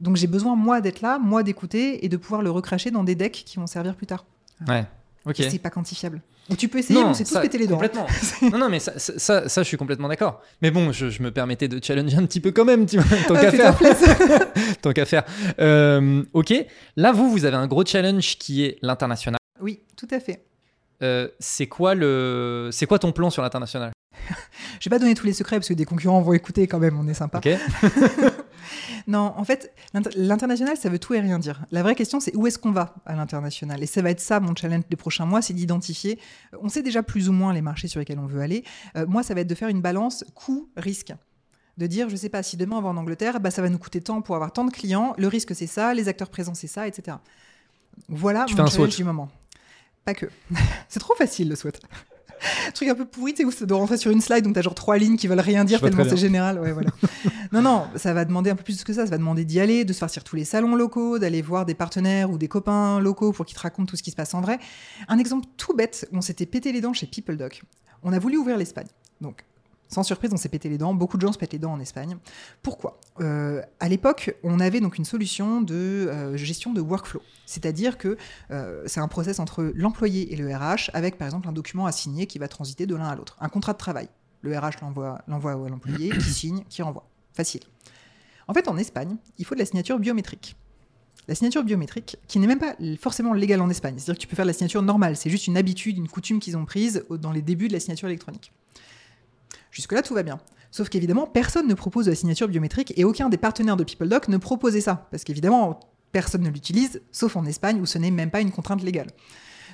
Donc j'ai besoin, moi, d'être là, moi, d'écouter et de pouvoir le recracher dans des decks qui vont servir plus tard. Ouais. Ok. C'est pas quantifiable. Donc tu peux essayer, non, on s'est tous pété les dents. Complètement. non, non, mais ça, ça, ça, je suis complètement d'accord. Mais bon, je, je, me permettais de challenger un petit peu quand même, tu vois, tant ah, qu'à faire. tant qu'à faire. Euh, ok. Là, vous, vous avez un gros challenge qui est l'international. Oui, tout à fait. Euh, c'est quoi le, c'est quoi ton plan sur l'international? Je vais pas donner tous les secrets parce que des concurrents vont écouter quand même, on est sympa. Ok. Non, en fait, l'inter- l'international, ça veut tout et rien dire. La vraie question, c'est où est-ce qu'on va à l'international? Et ça va être ça, mon challenge des prochains mois, c'est d'identifier. euh, On sait déjà plus ou moins les marchés sur lesquels on veut aller. Euh, moi, ça va être de faire une balance coût-risque. De dire, je sais pas, si demain on va en Angleterre, bah, ça va nous coûter tant pour avoir tant de clients, le risque c'est ça, les acteurs présents c'est ça, etc. Voilà Tu mon fais un challenge du moment. Pas que. c'est trop facile le SWOT. Truc un peu pourri, tu sais, où ça doit rentrer sur une slide, donc t'as genre trois lignes qui veulent rien dire tellement c'est général. Ouais, voilà. non, non, ça va demander un peu plus que ça. Ça va demander d'y aller, de se faire sur tous les salons locaux, d'aller voir des partenaires ou des copains locaux pour qu'ils te racontent tout ce qui se passe en vrai. Un exemple tout bête, on s'était pété les dents chez PeopleDoc. On a voulu ouvrir l'Espagne. Donc, sans surprise, on s'est pété les dents. Beaucoup de gens se pètent les dents en Espagne. Pourquoi? Euh, À l'époque, on avait donc une solution de euh, gestion de workflow. C'est-à-dire que euh, c'est un process entre l'employé et le RH, avec par exemple un document à signer qui va transiter de l'un à l'autre. Un contrat de travail. Le RH l'envoie l'envoie à l'employé, qui signe, qui renvoie. Facile. En fait, en Espagne, il faut de la signature biométrique. La signature biométrique, qui n'est même pas forcément légale en Espagne. C'est-à-dire que tu peux faire de la signature normale. C'est juste une habitude, une coutume qu'ils ont prise dans les débuts de la signature électronique. Jusque-là, tout va bien. Sauf qu'évidemment, personne ne propose de la signature biométrique et aucun des partenaires de PeopleDoc ne proposait ça. Parce qu'évidemment, personne ne l'utilise, sauf en Espagne où ce n'est même pas une contrainte légale.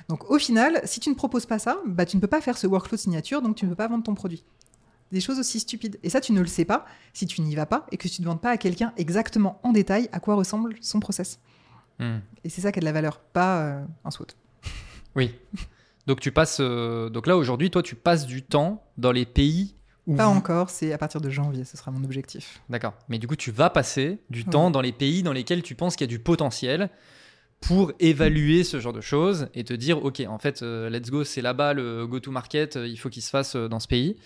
Donc au final, si tu ne proposes pas ça, bah, tu ne peux pas faire ce workflow de signature, donc tu ne peux pas vendre ton produit. Des choses aussi stupides. Et ça, tu ne le sais pas si tu n'y vas pas et que tu ne demandes pas à quelqu'un exactement en détail à quoi ressemble son process. Hmm. Et c'est ça qui a de la valeur, pas euh, un SWOT. Oui. Donc tu passes. euh, Donc là aujourd'hui, toi, tu passes du temps dans les pays. Pas vous- encore, c'est à partir de janvier, ce sera mon objectif. D'accord. Mais du coup, tu vas passer du Ouais. temps dans les pays dans lesquels tu penses qu'il y a du potentiel pour évaluer ce genre de choses et te dire, ok, en fait, euh, let's go, c'est là-bas le go-to-market, euh, il faut qu'il se fasse euh, dans ce pays.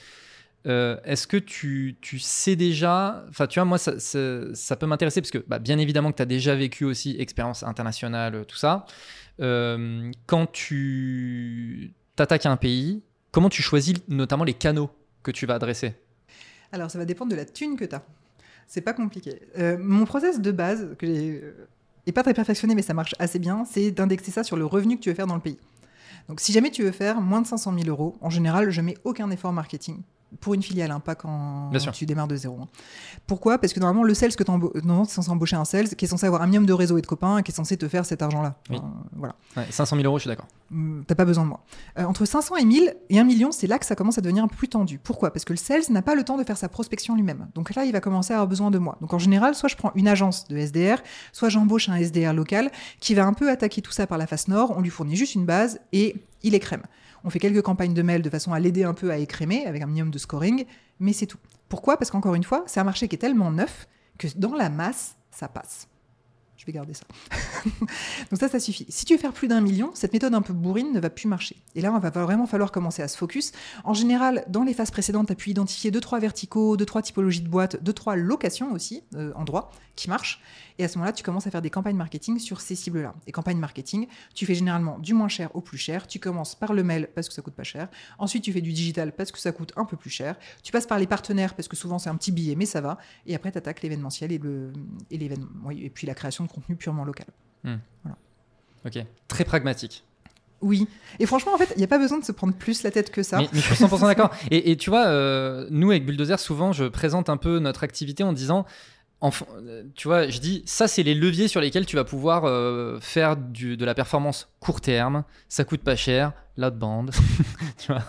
Est-ce que tu, tu sais déjà, enfin tu vois, moi ça, ça, ça peut m'intéresser parce que bah, bien évidemment que tu as déjà vécu aussi expérience internationale, tout ça. Quand tu t'attaques à un pays, comment tu choisis notamment les canaux tu vas adresser Alors, ça va dépendre de la thune que tu as. C'est pas compliqué. Euh, mon process de base, que j'ai, euh, pas très perfectionné, mais ça marche assez bien, c'est d'indexer ça sur le revenu que tu veux faire dans le pays. Donc, si jamais tu veux faire moins de 500 000 euros, en général, je mets aucun effort marketing. Pour une filiale, hein, pas quand Bien sûr. tu démarres de zéro. hein. Pourquoi? Parce que normalement, le sales que tu es censé embaucher un sales qui est censé avoir un minimum de réseau et de copains, qui est censé te faire cet argent-là. Oui. Enfin, voilà. Ouais, 500 000 euros, je suis d'accord. Hum, T'as pas besoin de moi. Euh, entre 500 et 1000 et 1 million, c'est là que ça commence à devenir un peu plus tendu. Pourquoi? Parce que le sales n'a pas le temps de faire sa prospection lui-même. Donc là, il va commencer à avoir besoin de moi. Donc en général, soit je prends une agence de SDR, soit j'embauche un SDR local qui va un peu attaquer tout ça par la face nord. On lui fournit juste une base et il écrème. On fait quelques campagnes de mail de façon à l'aider un peu à écrémer avec un minimum de scoring, mais c'est tout. Pourquoi? Parce qu'encore une fois, c'est un marché qui est tellement neuf que dans la masse, ça passe. Je vais garder ça. Donc ça, ça suffit. Si tu veux faire plus d'un million, cette méthode un peu bourrine ne va plus marcher. Et là, on va vraiment falloir commencer à se focus. En général, dans les phases précédentes, tu as pu identifier deux, trois verticaux, deux, trois typologies de boîtes, deux, trois locations aussi, euh, endroits, qui marchent. Et à ce moment-là, tu commences à faire des campagnes marketing sur ces cibles-là. Et campagnes marketing, tu fais généralement du moins cher au plus cher. Tu commences par le mail parce que ça coûte pas cher. Ensuite, tu fais du digital parce que ça coûte un peu plus cher. Tu passes par les partenaires parce que souvent c'est un petit billet, mais ça va. Et après, tu attaques l'événementiel et, l'événement, et puis la création de contenu purement local. Ok. Très pragmatique. Oui. Et franchement, en fait, il n'y a pas besoin de se prendre plus la tête que ça. Mais, mais je suis 100% d'accord. Et, et tu vois, euh, nous avec Bulldozer, souvent, je présente un peu notre activité en disant. Tu vois, je dis, ça, c'est les leviers sur lesquels tu vas pouvoir euh, faire de la performance court terme. Ça coûte pas cher. L'outbound, tu vois,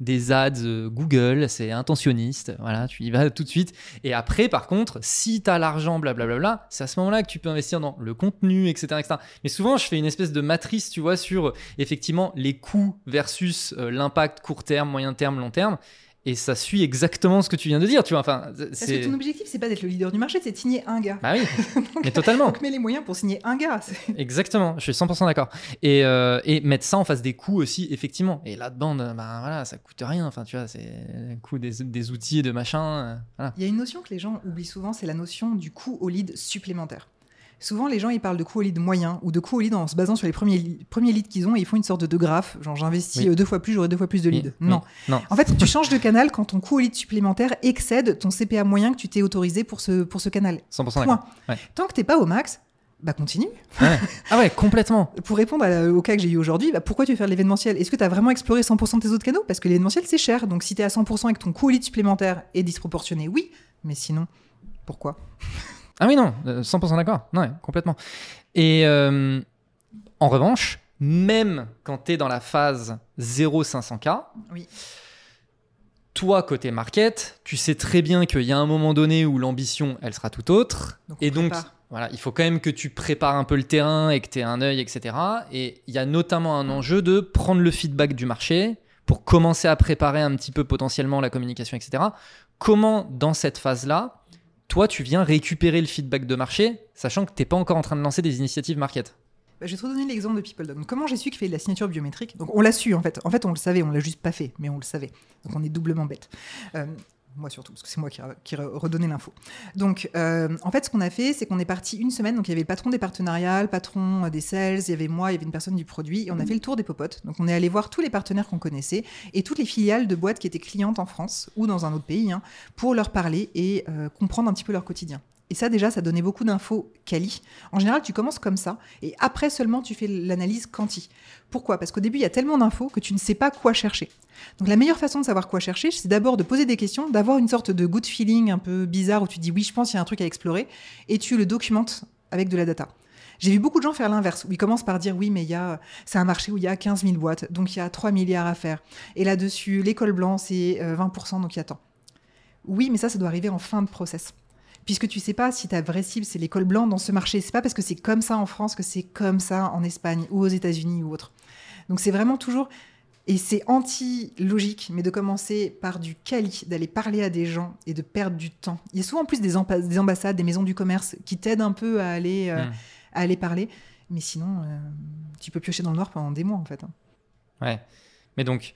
des ads euh, Google, c'est intentionniste. Voilà, tu y vas tout de suite. Et après, par contre, si tu as l'argent, blablabla, c'est à ce moment-là que tu peux investir dans le contenu, etc.. Mais souvent, je fais une espèce de matrice, tu vois, sur euh, effectivement les coûts versus l'impact court terme, moyen terme, long terme. Et ça suit exactement ce que tu viens de dire, tu vois. Enfin, Parce c'est. que ton objectif, c'est pas d'être le leader du marché, c'est de signer un gars. Bah oui, mais totalement. Donc mets les moyens pour signer un gars. Exactement, je suis 100% d'accord. Et, euh, et mettre ça en face des coûts aussi, effectivement. Et là-dedans, ben voilà, ça coûte rien. Enfin, tu vois, c'est le coût des, des outils et de machin. euh, voilà. Il y a une notion que les gens oublient souvent, c'est la notion du coût au lead supplémentaire. Souvent, les gens, ils parlent de coût au lead moyen ou de coût au lead en se basant sur les premiers, premiers leads qu'ils ont et ils font une sorte de graphe. Genre, j'investis Oui. euh, deux fois plus, j'aurai deux fois plus de leads. oui, Non. non. En fait, tu changes de canal quand ton coût au lead supplémentaire excède ton CPA moyen que tu t'es autorisé pour ce, pour ce canal. 100% Point. Ouais. Tant que t'es pas au max, bah continue. Ouais. Ah ouais, complètement. Pour répondre au cas que j'ai eu aujourd'hui, bah pourquoi tu veux faire de l'événementiel? Est-ce que tu as vraiment exploré 100% de tes autres canaux? Parce que l'événementiel, c'est cher. Donc si tu es à 100% et que ton coût lead supplémentaire est disproportionné, oui. Mais sinon, pourquoi? Ah oui, non, euh, 100% d'accord. Non, ouais, complètement. Et euh, en revanche, même quand tu es dans la phase 0-500K, Oui. toi, côté market, tu sais très bien qu'il y a un moment donné où l'ambition, elle sera tout autre. Donc, et donc, prépare. voilà, il faut quand même que tu prépares un peu le terrain et que tu aies un œil, etc. Et il y a notamment un enjeu de prendre le feedback du marché pour commencer à préparer un petit peu potentiellement la communication, etc. Comment, dans cette phase-là, toi, tu viens récupérer le feedback de marché, sachant que tu n'es pas encore en train de lancer des initiatives market Bah, je vais te redonner l'exemple de PeopleDog. Donc, comment j'ai su qu'il fallait de la signature biométrique Donc, on l'a su en fait. En fait, on le savait, on l'a juste pas fait, mais on le savait. Donc, on est doublement bête. Euh, moi surtout, parce que c'est moi qui, qui a redonné l'info. Donc, euh, en fait, ce qu'on a fait, c'est qu'on est parti une semaine. Donc, il y avait le patron des partenariats, le patron euh, des sales, il y avait moi, il y avait une personne du produit. Et on a fait le tour des popotes. Donc, on est allé voir tous les partenaires qu'on connaissait et toutes les filiales de boîtes qui étaient clientes en France ou dans un autre pays hein, pour leur parler et euh, comprendre un petit peu leur quotidien. Et ça, déjà, ça donnait beaucoup d'infos quali. En général, tu commences comme ça, et après seulement, tu fais l'analyse quanti. Pourquoi? Parce qu'au début, il y a tellement d'infos que tu ne sais pas quoi chercher. Donc, la meilleure façon de savoir quoi chercher, c'est d'abord de poser des questions, d'avoir une sorte de good feeling un peu bizarre où tu dis oui, je pense qu'il y a un truc à explorer, et tu le documentes avec de la data. J'ai vu beaucoup de gens faire l'inverse, où ils commencent par dire oui, mais c'est un marché où il y a 15 000 boîtes, donc il y a 3 milliards à faire. Et là-dessus, l'école blanc, c'est euh, 20%, donc il y a tant. Oui, mais ça, ça doit arriver en fin de process puisque tu sais pas si ta vraie cible c'est l'école blanc dans ce marché. C'est pas parce que c'est comme ça en France que c'est comme ça en Espagne ou aux États-Unis ou autre. Donc c'est vraiment toujours et c'est anti-logique, mais de commencer par du quali, d'aller parler à des gens et de perdre du temps. Il y a souvent en plus des, ambassades, des maisons du commerce qui t'aident un peu à aller, euh, Mm. à aller parler, mais sinon euh, tu peux piocher dans le noir pendant des mois en fait. hein. Ouais. Mais donc,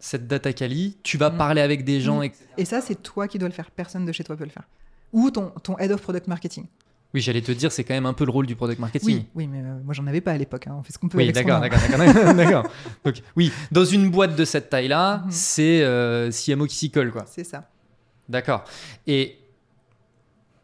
cette data quali, tu vas Mm. parler avec des gens. Mm. Et ça c'est toi qui dois le faire, personne de chez toi peut le faire. Ou ton, ton head of product marketing. Oui, j'allais te dire, c'est quand même un peu le rôle du product marketing. Oui, oui, mais euh, moi j'en avais pas à l'époque. hein. On fait ce qu'on peut. Oui, d'accord, a. d'accord, d'accord. Donc, oui, dans une boîte de cette taille-là, Mhm. c'est euh, CMO qui s'y colle, quoi. C'est ça. D'accord. Et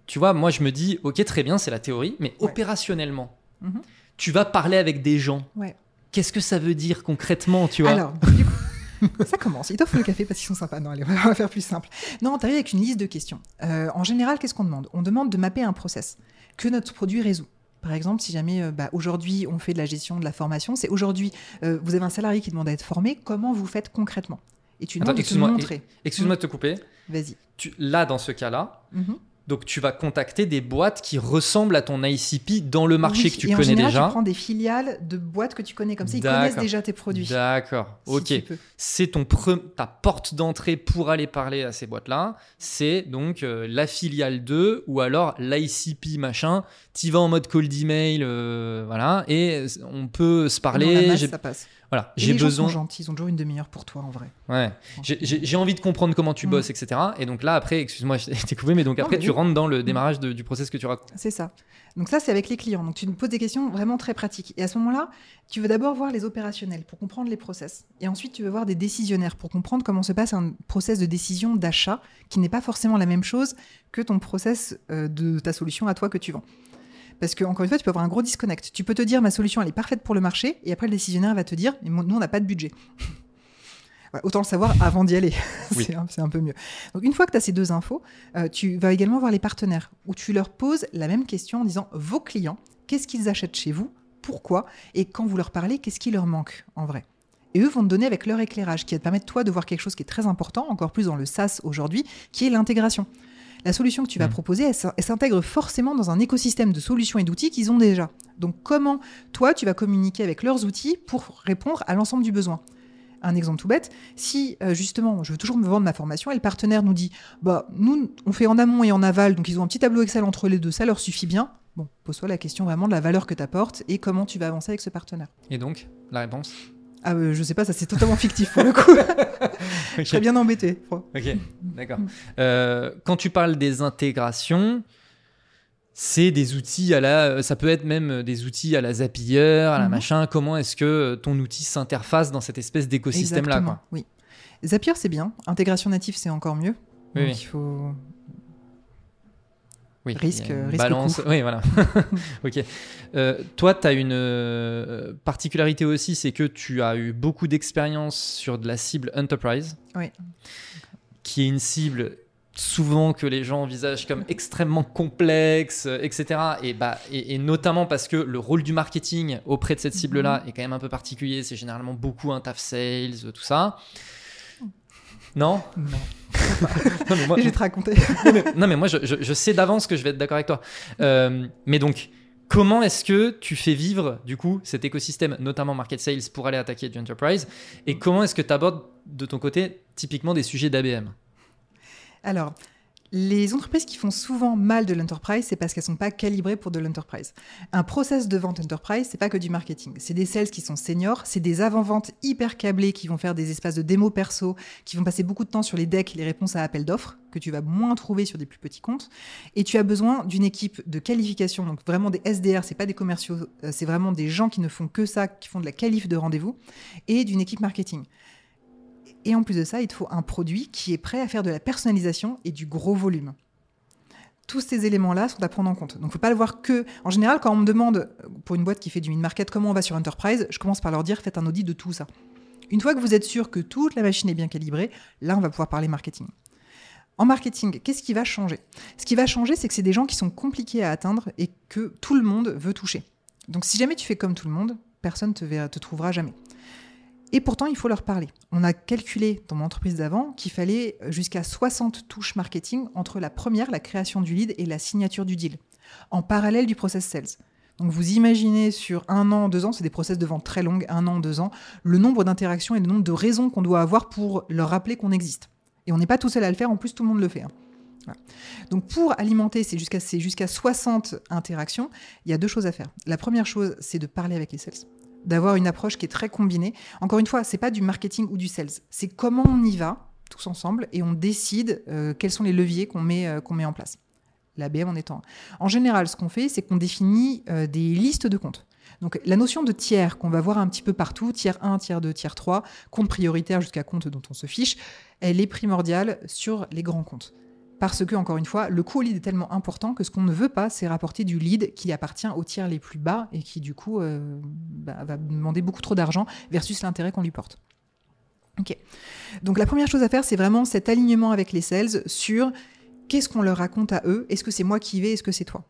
tu vois, moi, je me dis, ok, très bien, c'est la théorie, mais Ouais. opérationnellement, Mhm. tu vas parler avec des gens. Ouais. Qu'est-ce que ça veut dire concrètement, tu vois? Alors, du coup, ça commence. Ils t'offrent le café parce qu'ils sont sympas. Non, allez, on va faire plus simple. Non, t'arrives avec une liste de questions. Euh, en général, qu'est-ce qu'on demande? On demande de mapper un process que notre produit résout. Par exemple, si jamais euh, bah, aujourd'hui on fait de la gestion de la formation, c'est aujourd'hui euh, vous avez un salarié qui demande à être formé, comment vous faites concrètement? Et tu demandes de te excuse-moi, montrer. Excuse-moi de te couper. Vas-y. Tu- là, dans ce cas-là, Mhm. Donc tu vas contacter des boîtes qui ressemblent à ton ICP dans le marché Oui, que tu et en connais général, déjà. Tu prends des filiales de boîtes que tu connais comme ça, ils connaissent déjà tes produits. D'accord. si ok. c'est ton pre- ta porte d'entrée pour aller parler à ces boîtes-là. C'est donc euh, la filiale 2 ou alors l'ICP machin. Tu vas en mode cold email, euh, voilà, et on peut se Dans la parler. masse, ça passe. Voilà, j'ai les gens besoin. sont gentils, ils ont toujours une demi-heure pour toi en vrai. Ouais. J'ai- envie de comprendre comment tu Mm. bosses, etc. Et donc là, après, excuse-moi, je t'ai coupé, mais donc après, tu oui. rentres dans le démarrage de- du process que tu racontes. C'est ça. Donc ça, c'est avec les clients. Donc tu nous poses des questions vraiment très pratiques. Et à ce moment-là, tu veux d'abord voir les opérationnels pour comprendre les process. Et ensuite, tu veux voir des décisionnaires pour comprendre comment se passe un process de décision d'achat qui n'est pas forcément la même chose que ton process euh, de ta solution à toi que tu vends. Parce que, encore une fois, tu peux avoir un gros disconnect. Tu peux te dire, ma solution, elle est parfaite pour le marché, et après, le décisionnaire va te dire, mais nous, on n'a pas de budget. Autant le savoir avant d'y aller. Oui. c'est un, c'est un peu mieux. Donc, une fois que tu as ces deux infos, euh, tu vas également voir les partenaires, où tu leur poses la même question en disant, vos clients, qu'est-ce qu'ils achètent chez vous Pourquoi Et quand vous leur parlez, qu'est-ce qui leur manque en vrai et eux vont te donner avec leur éclairage, qui va te permettre, toi, de voir quelque chose qui est très important, encore plus dans le SaaS aujourd'hui, qui est l'intégration. La solution que tu vas Mm. proposer, elle s'in- elle s'intègre forcément dans un écosystème de solutions et d'outils qu'ils ont déjà. Donc, comment, toi, tu vas communiquer avec leurs outils pour répondre à l'ensemble du besoin? Un exemple tout bête, si euh, justement je veux toujours me vendre ma formation et le partenaire nous dit bah nous on fait en amont et en aval donc ils ont un petit tableau Excel entre les deux ça leur suffit bien bon pose-toi la question vraiment de la valeur que tu apportes et comment tu vas avancer avec ce partenaire Et donc, la réponse? Ah euh, je sais pas ça c'est totalement fictif pour le coup je serais bien embêté Ok, d'accord. Euh, quand tu parles des intégrations, c'est des outils à la. Ça peut être même des outils à la Zapier, à la Mhm. machin. Comment est-ce que ton outil s'interface dans cette espèce d'écosystème-là oui Zapier c'est bien intégration native c'est encore mieux Oui, donc oui. il faut Oui, Risque, balance. coût. Oui, voilà. ok. Euh, toi, tu as une euh, particularité aussi, c'est que tu as eu beaucoup d'expérience sur de la cible enterprise, Oui. qui est une cible souvent que les gens envisagent comme extrêmement complexe, euh, etc. Et, bah, et, et notamment parce que le rôle du marketing auprès de cette cible-là est quand même un peu particulier. C'est généralement beaucoup un taf sales, tout ça. Non Non. non, mais moi, Je vais te raconter. non, mais, non, mais moi, je, je- je sais d'avance que je vais être d'accord avec toi. Euh, mais donc, comment est-ce que tu fais vivre, du coup, cet écosystème, notamment market sales, pour aller attaquer du enterprise Et comment est-ce que tu abordes, de ton côté, typiquement des sujets d'ABM Alors, les entreprises qui font souvent mal de l'enterprise, c'est parce qu'elles sont pas calibrées pour de l'enterprise. Un process de vente enterprise, c'est pas que du marketing. C'est des sales qui sont seniors, c'est des avant-ventes hyper câblés qui vont faire des espaces de démo perso, qui vont passer beaucoup de temps sur les decks, les réponses à appels d'offres, que tu vas moins trouver sur des plus petits comptes. Et tu as besoin d'une équipe de qualification, donc vraiment des SDR, c'est pas des commerciaux, euh, c'est vraiment des gens qui ne font que ça, qui font de la qualif de rendez-vous, et d'une équipe marketing. Et en plus de ça, il te faut un produit qui est prêt à faire de la personnalisation et du gros volume. Tous ces éléments-là sont à prendre en compte. Donc, il ne faut pas le voir que. En général, quand on me demande, euh, pour une boîte qui fait du mid-market, comment on va sur Enterprise, je commence par leur dire faites un audit de tout ça. Une fois que vous êtes sûr que toute la machine est bien calibrée, là, on va pouvoir parler marketing. En marketing, qu'est-ce qui va changer? Ce qui va changer, c'est que c'est des gens qui sont compliqués à atteindre et que tout le monde veut toucher. Donc, si jamais tu fais comme tout le monde, personne verra, te trouvera jamais. Et pourtant, il faut leur parler. On a calculé dans mon entreprise d'avant qu'il fallait jusqu'à 60 touches marketing entre la première, la création du lead, et la signature du deal, en parallèle du process sales. Donc vous imaginez sur un an, deux ans, c'est des process de vente très longues, un an, deux ans, le nombre d'interactions et le nombre de raisons qu'on doit avoir pour leur rappeler qu'on existe. Et on n'est pas tout seul à le faire, en plus tout le monde le fait. hein. Donc pour alimenter ces jusqu'à 60 interactions, il y a deux choses à faire. La première chose, c'est de parler avec les sales d'avoir une approche qui est très combinée. Encore une fois, c'est pas du marketing ou du sales, c'est comment on y va tous ensemble et on décide euh, quels sont les leviers qu'on met, euh, qu'on met en place. L'ABM en étant. En général, ce qu'on fait, c'est qu'on définit euh, des listes de comptes. Donc la notion de tiers qu'on va voir un petit peu partout, tiers 1, tiers 2, tiers 3, compte prioritaire jusqu'à compte dont on se fiche, elle est primordiale sur les grands comptes. Parce que, encore une fois, le coût au lead est tellement important que ce qu'on ne veut pas, c'est rapporter du lead qui appartient aux tiers les plus bas et qui, du coup, euh, bah, va demander beaucoup trop d'argent versus l'intérêt qu'on lui porte. Ok. Donc, la première chose à faire, c'est vraiment cet alignement avec les sales sur qu'est-ce qu'on leur raconte à eux Est-ce que c'est moi qui y vais? Est-ce que c'est toi?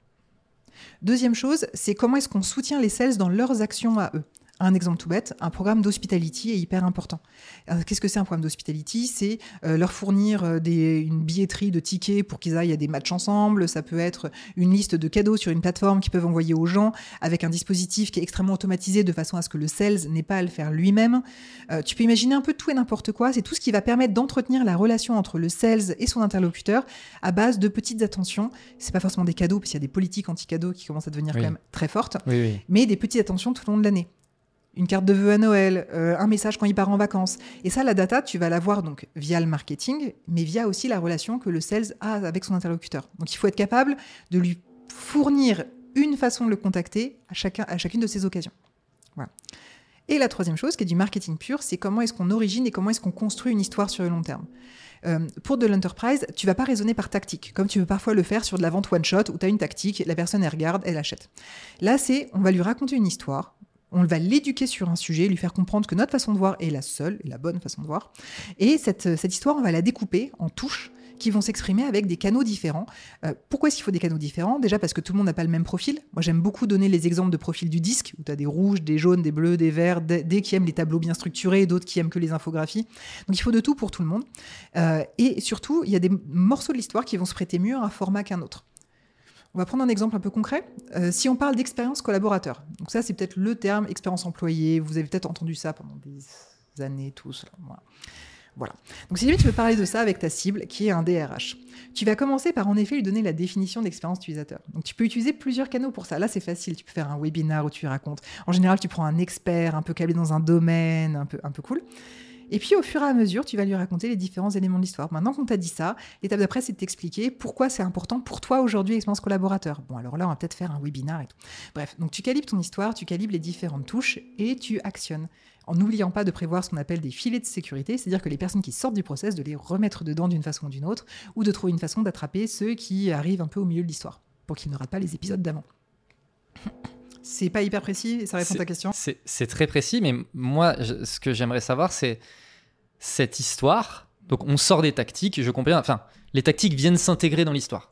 Deuxième chose, c'est comment est-ce qu'on soutient les sales dans leurs actions à eux? Un exemple tout bête, un programme d'hospitality est hyper important. Alors, Qu'est-ce que c'est un programme d'hospitality? C'est euh, leur fournir euh, des, une billetterie de tickets pour qu'ils aillent à des matchs ensemble. Ça peut être une liste de cadeaux sur une plateforme qu'ils peuvent envoyer aux gens avec un dispositif qui est extrêmement automatisé de façon à ce que le sales n'ait pas à le faire lui-même. Euh, tu peux imaginer un peu tout et n'importe quoi. C'est tout ce qui va permettre d'entretenir la relation entre le sales et son interlocuteur à base de petites attentions. C'est pas forcément des cadeaux, parce qu'il y a des politiques anti-cadeaux qui commencent à devenir Oui. quand même très fortes Oui, oui. mais des petites attentions tout au long de l'année. Une carte de vœux à Noël, euh, un message quand il part en vacances. Et ça, la data, tu vas l'avoir donc via le marketing, mais via aussi la relation que le sales a avec son interlocuteur. Donc il faut être capable de lui fournir une façon de le contacter à, chacun, à chacune de ces occasions. Voilà. Et la troisième chose, qui est du marketing pur, c'est comment est-ce qu'on origine et comment est-ce qu'on construit une histoire sur le long terme. Euh, pour de l'enterprise, tu vas pas raisonner par tactique, comme tu peux parfois le faire sur de la vente one-shot, où tu as une tactique, la personne elle regarde, elle achète. Là, c'est on va lui raconter une histoire, on va l'éduquer sur un sujet, lui faire comprendre que notre façon de voir est la seule et la bonne façon de voir. Et cette, cette histoire, on va la découper en touches qui vont s'exprimer avec des canaux différents. Euh, pourquoi est-ce qu'il faut des canaux différents? Déjà parce que tout le monde n'a pas le même profil. Moi, j'aime beaucoup donner les exemples de profil du disque, où tu as des rouges, des jaunes, des bleus, des verts, des, des qui aiment les tableaux bien structurés, d'autres qui aiment que les infographies. Donc il faut de tout pour tout le monde. Euh, et surtout, il y a des morceaux de l'histoire qui vont se prêter mieux à un format qu'un autre. On va prendre un exemple un peu concret. Euh, si on parle d'expérience collaborateur, donc ça c'est peut-être le terme expérience employée, vous avez peut-être entendu ça pendant des années tous. là, voilà. Voilà. Donc si jamais tu veux parler de ça avec ta cible, qui est un DRH, tu vas commencer par en effet lui donner la définition d'expérience utilisateur. Donc tu peux utiliser plusieurs canaux pour ça. Là c'est facile, tu peux faire un webinar où tu racontes. En général tu prends un expert un peu câblé dans un domaine, un peu cool. Et puis au fur et à mesure, tu vas lui raconter les différents éléments de l'histoire. Maintenant qu'on t'a dit ça, l'étape d'après, c'est de t'expliquer pourquoi c'est important pour toi aujourd'hui l'expérience collaborateur. Bon, alors là, on va peut-être faire un webinar et tout. Bref, donc tu calibres ton histoire, tu calibres les différentes touches et tu actionnes. En n'oubliant pas de prévoir ce qu'on appelle des filets de sécurité, c'est-à-dire que les personnes qui sortent du process, de les remettre dedans d'une façon ou d'une autre, ou de trouver une façon d'attraper ceux qui arrivent un peu au milieu de l'histoire. pour qu'il ne rate pas les épisodes d'avant. C'est pas hyper précis et ça répond à ta question? C'est très précis, mais moi, je- ce que j'aimerais savoir, c'est cette histoire. Donc, on sort des tactiques, je comprends. Enfin, les tactiques viennent s'intégrer dans l'histoire.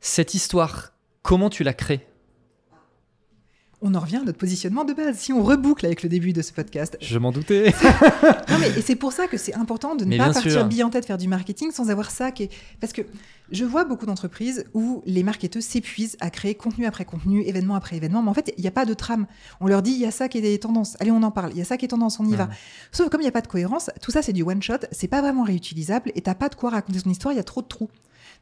Cette histoire, comment tu la crées? On en revient à notre positionnement de base. Si on reboucle avec le début de ce podcast, Je m'en doutais. Non, mais et c'est pour ça que c'est important de ne Mais pas partir sûr. bille en tête faire du marketing sans avoir ça qui est... Parce que je vois beaucoup d'entreprises où les marketeurs s'épuisent à créer contenu après contenu, événement après événement, mais en fait, il n'y a pas de trame. On leur dit, il y a ça qui est des tendances, allez, on en parle, il y a ça qui est tendance, on y va. Sauf comme il n'y a pas de cohérence, tout ça, c'est du one-shot, c'est pas vraiment réutilisable, et t'as pas de quoi raconter son histoire, il y a trop de trous.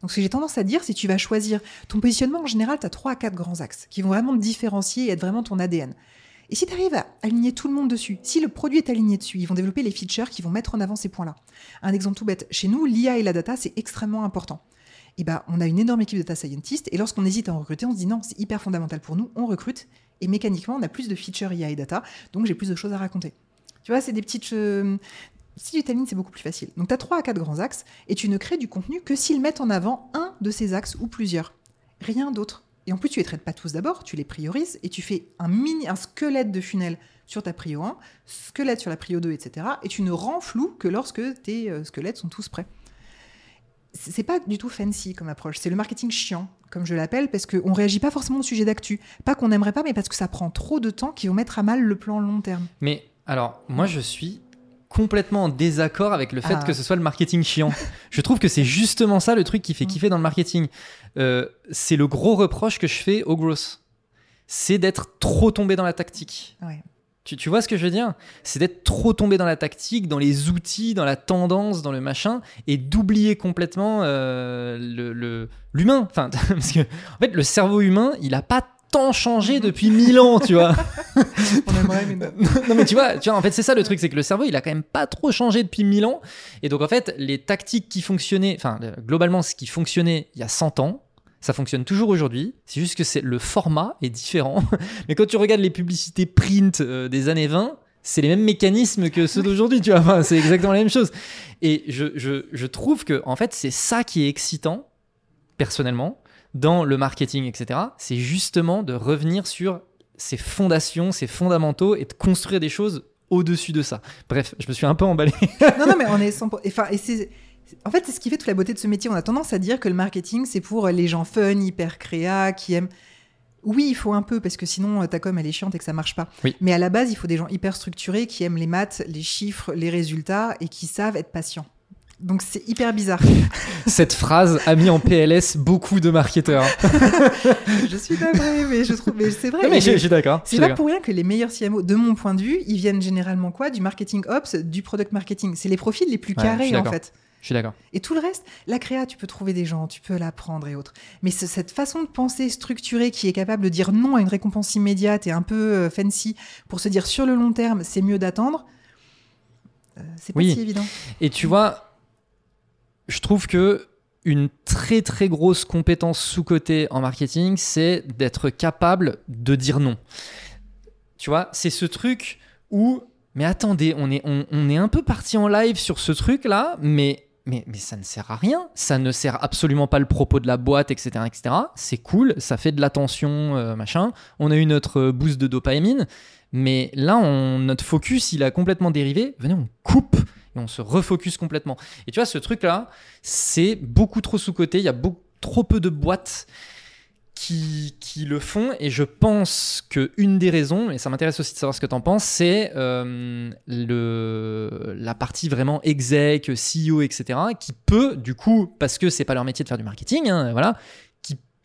Donc ce que j'ai tendance à dire, si tu vas choisir ton positionnement, en général, tu as trois à quatre grands axes qui vont vraiment te différencier et être vraiment ton ADN. Et si tu arrives à aligner tout le monde dessus, si le produit est aligné dessus, ils vont développer les features qui vont mettre en avant ces points-là. Un exemple tout bête, chez nous, l'IA et la data, c'est extrêmement important. Et ben, on a une énorme équipe de data scientists, et lorsqu'on hésite à en recruter, on se dit non, c'est hyper fondamental pour nous, on recrute, et mécaniquement, on a plus de features IA et data, donc j'ai plus de choses à raconter. Tu vois, c'est des petites... euh, Si tu t'alignes, c'est beaucoup plus facile. Donc, tu as trois à quatre grands axes, et tu ne crées du contenu que s'ils mettent en avant un de ces axes ou plusieurs. Rien d'autre. Et en plus, tu les traites pas tous d'abord, tu les priorises, et tu fais un mini, un squelette de funnel sur ta prio 1, squelette sur la prio 2, etc. Et tu ne rends flou que lorsque tes euh, squelettes sont tous prêts. C'est pas du tout fancy comme approche. C'est le marketing chiant, comme je l'appelle, parce qu'on réagit pas forcément au sujet d'actu. Pas qu'on n'aimerait pas, mais parce que ça prend trop de temps qui vont mettre à mal le plan long terme. Mais alors, moi, je suis complètement en désaccord avec le fait Ah. que ce soit le marketing chiant. je trouve que c'est justement ça le truc qui fait Mm. kiffer dans le marketing. Euh, c'est le gros reproche que je fais aux grosses. C'est d'être trop tombé dans la tactique. Ouais. Tu, tu vois ce que je veux dire? C'est d'être trop tombé dans la tactique, dans les outils, dans la tendance, dans le machin, et d'oublier complètement euh, le- le- l'humain. Enfin, parce que en fait, le cerveau humain, il a pas tant changé depuis mille ans, tu vois. On aimerait, mais non. non mais tu vois, tu vois, en fait c'est ça le truc, c'est que le cerveau il a quand même pas trop changé depuis 1000 ans. Et donc en fait les tactiques qui fonctionnaient, enfin le- globalement ce qui fonctionnait il y a 100 ans, ça fonctionne toujours aujourd'hui. C'est juste que c'est le format est différent. mais quand tu regardes les publicités print euh, des années 20, c'est les mêmes mécanismes que ceux d'aujourd'hui, tu vois. Enfin, c'est exactement la même chose. Et je, je, je trouve que en fait c'est ça qui est excitant personnellement dans le marketing, etc. C'est justement de revenir sur ses fondations, ses fondamentaux et de construire des choses au-dessus de ça. Bref, je me suis un peu emballé. non, non, mais on est 100%. Enfin, et c'est. En fait, c'est ce qui fait toute la beauté de ce métier. On a tendance à dire que le marketing, c'est pour les gens fun, hyper créa, qui aiment. Oui, il faut un peu, parce que sinon, ta com, elle est chiante et que ça marche pas. Oui. Mais à la base, il faut des gens hyper structurés qui aiment les maths, les chiffres, les résultats et qui savent être patients. Donc, c'est hyper bizarre. Cette phrase a mis en PLS beaucoup de marketeurs. je suis vrai, mais je trouve. Mais c'est vrai. Non, mais je, suis d'accord. C'est pas pour rien que les meilleurs CMO, de mon point de vue, ils viennent généralement quoi? Du marketing ops, du product marketing. C'est les profils les plus Ouais, carrés en fait. Je suis d'accord. Et tout le reste, la créa, tu peux trouver des gens, tu peux l'apprendre et autres. Mais ce- cette façon de penser structurée qui est capable de dire non à une récompense immédiate et un peu euh, fancy pour se dire sur le long terme, c'est mieux d'attendre, euh, c'est pas Oui. si évident. Et tu vois, je trouve que une très très grosse compétence sous-cotée en marketing, c'est d'être capable de dire non. Tu vois, c'est ce truc où, mais attendez, on est, on, est un peu parti en live sur ce truc-là, mais, mais, mais ça ne sert à rien. Ça ne sert absolument pas le propos de la boîte, etc. etc. C'est cool, ça fait de l'attention, euh, machin. On a eu notre boost de dopamine, mais là, on, notre focus, il a complètement dérivé. Venez, on coupe on se refocus complètement. Et tu vois, ce truc-là, c'est beaucoup trop sous-coté. Il y a beaucoup, trop peu de boîtes qui, qui le font. Et je pense que une des raisons, et ça m'intéresse aussi de savoir ce que tu en penses, c'est euh, la partie vraiment exec, CEO, etc., qui peut, du coup, parce que c'est pas leur métier de faire du marketing, hein, voilà,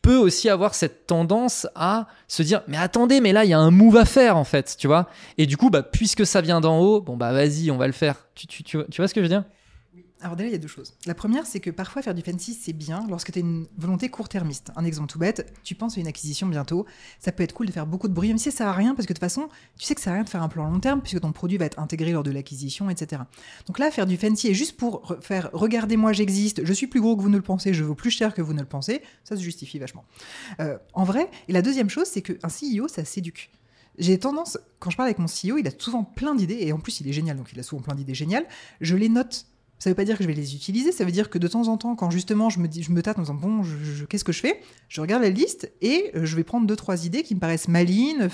peut aussi avoir cette tendance à se dire mais attendez mais là il y a un move à faire en fait tu vois. Et du coup bah puisque ça vient d'en haut bon bah vas-y on va le faire. Tu, tu, tu, tu vois ce que je veux dire? Alors déjà, il y a deux choses. La première, c'est que parfois faire du fancy, c'est bien lorsque tu as une volonté court-termiste. Un exemple tout bête, tu penses à une acquisition bientôt, ça peut être cool de faire beaucoup de bruit, même si ça sert à rien, parce que de toute façon, tu sais que ça sert à rien de faire un plan long terme, puisque ton produit va être intégré lors de l'acquisition, etc. Donc là, faire du fancy et juste pour re- faire « regardez-moi, j'existe, je suis plus gros que vous ne le pensez, je vaux plus cher que vous ne le pensez », ça se justifie vachement. Euh, en vrai, et la deuxième chose, c'est qu'un CEO, ça s'éduque. J'ai tendance, quand je parle avec mon CEO, il a souvent plein d'idées, et en plus il est génial, donc il a souvent plein d'idées géniales, je les note Ça veut pas dire que je vais les utiliser, ça veut dire que de temps en temps, quand justement je me, dis, je me tâte en disant bon, je- je- qu'est-ce que je fais? Je regarde la liste et euh, je vais prendre deux, trois idées qui me paraissent malines,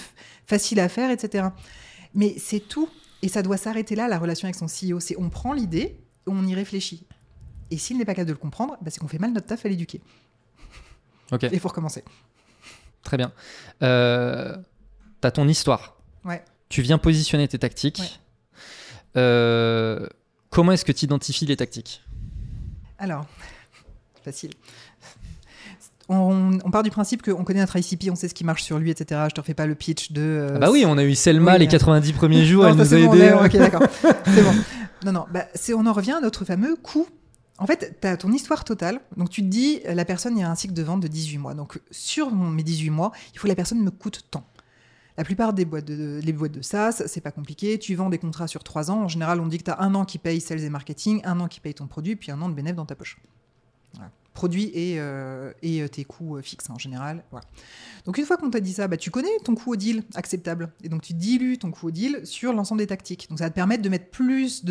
faciles à faire, etc. Mais c'est tout. Et ça doit s'arrêter là, la relation avec son CEO. C'est on prend l'idée, on y réfléchit. Et s'il n'est pas capable de le comprendre, bah, c'est qu'on fait mal notre taf à l'éduquer. Ok, Et faut recommencer. très bien. Euh, T'as ton histoire. Ouais. Tu viens positionner tes tactiques. Ouais. Euh, comment est-ce que tu identifies les tactiques? Alors, facile. On, on part du principe qu'on connaît notre ICP, on sait ce qui marche sur lui, etc. Je te refais pas le pitch de. euh, Ah Bah oui, on a eu Selma oui, les mais- 90 premiers jours, Non, elle nous a bon, aidés. on est- ok, d'accord. C'est bon. Non, non, bah, on en revient à notre fameux coût. En fait, tu as ton histoire totale. Donc, tu te dis, euh, la personne, il y a un cycle de vente de 18 mois. Donc, sur mes 18 mois, il faut que la personne me coûte tant. La plupart des boîtes de, les boîtes de SaaS, c'est pas compliqué. Tu vends des contrats sur 3 ans. En général, on dit que tu as un an qui paye sales et marketing, un an qui paye ton produit, puis un an de bénéfice dans ta poche. Produit et, euh, euh, tes coûts euh, fixes en général. Donc une fois qu'on t'a dit ça, bah, tu connais ton coût au deal acceptable. Et donc tu dilues ton coût au deal sur l'ensemble des tactiques. Donc ça va te permettre de mettre plus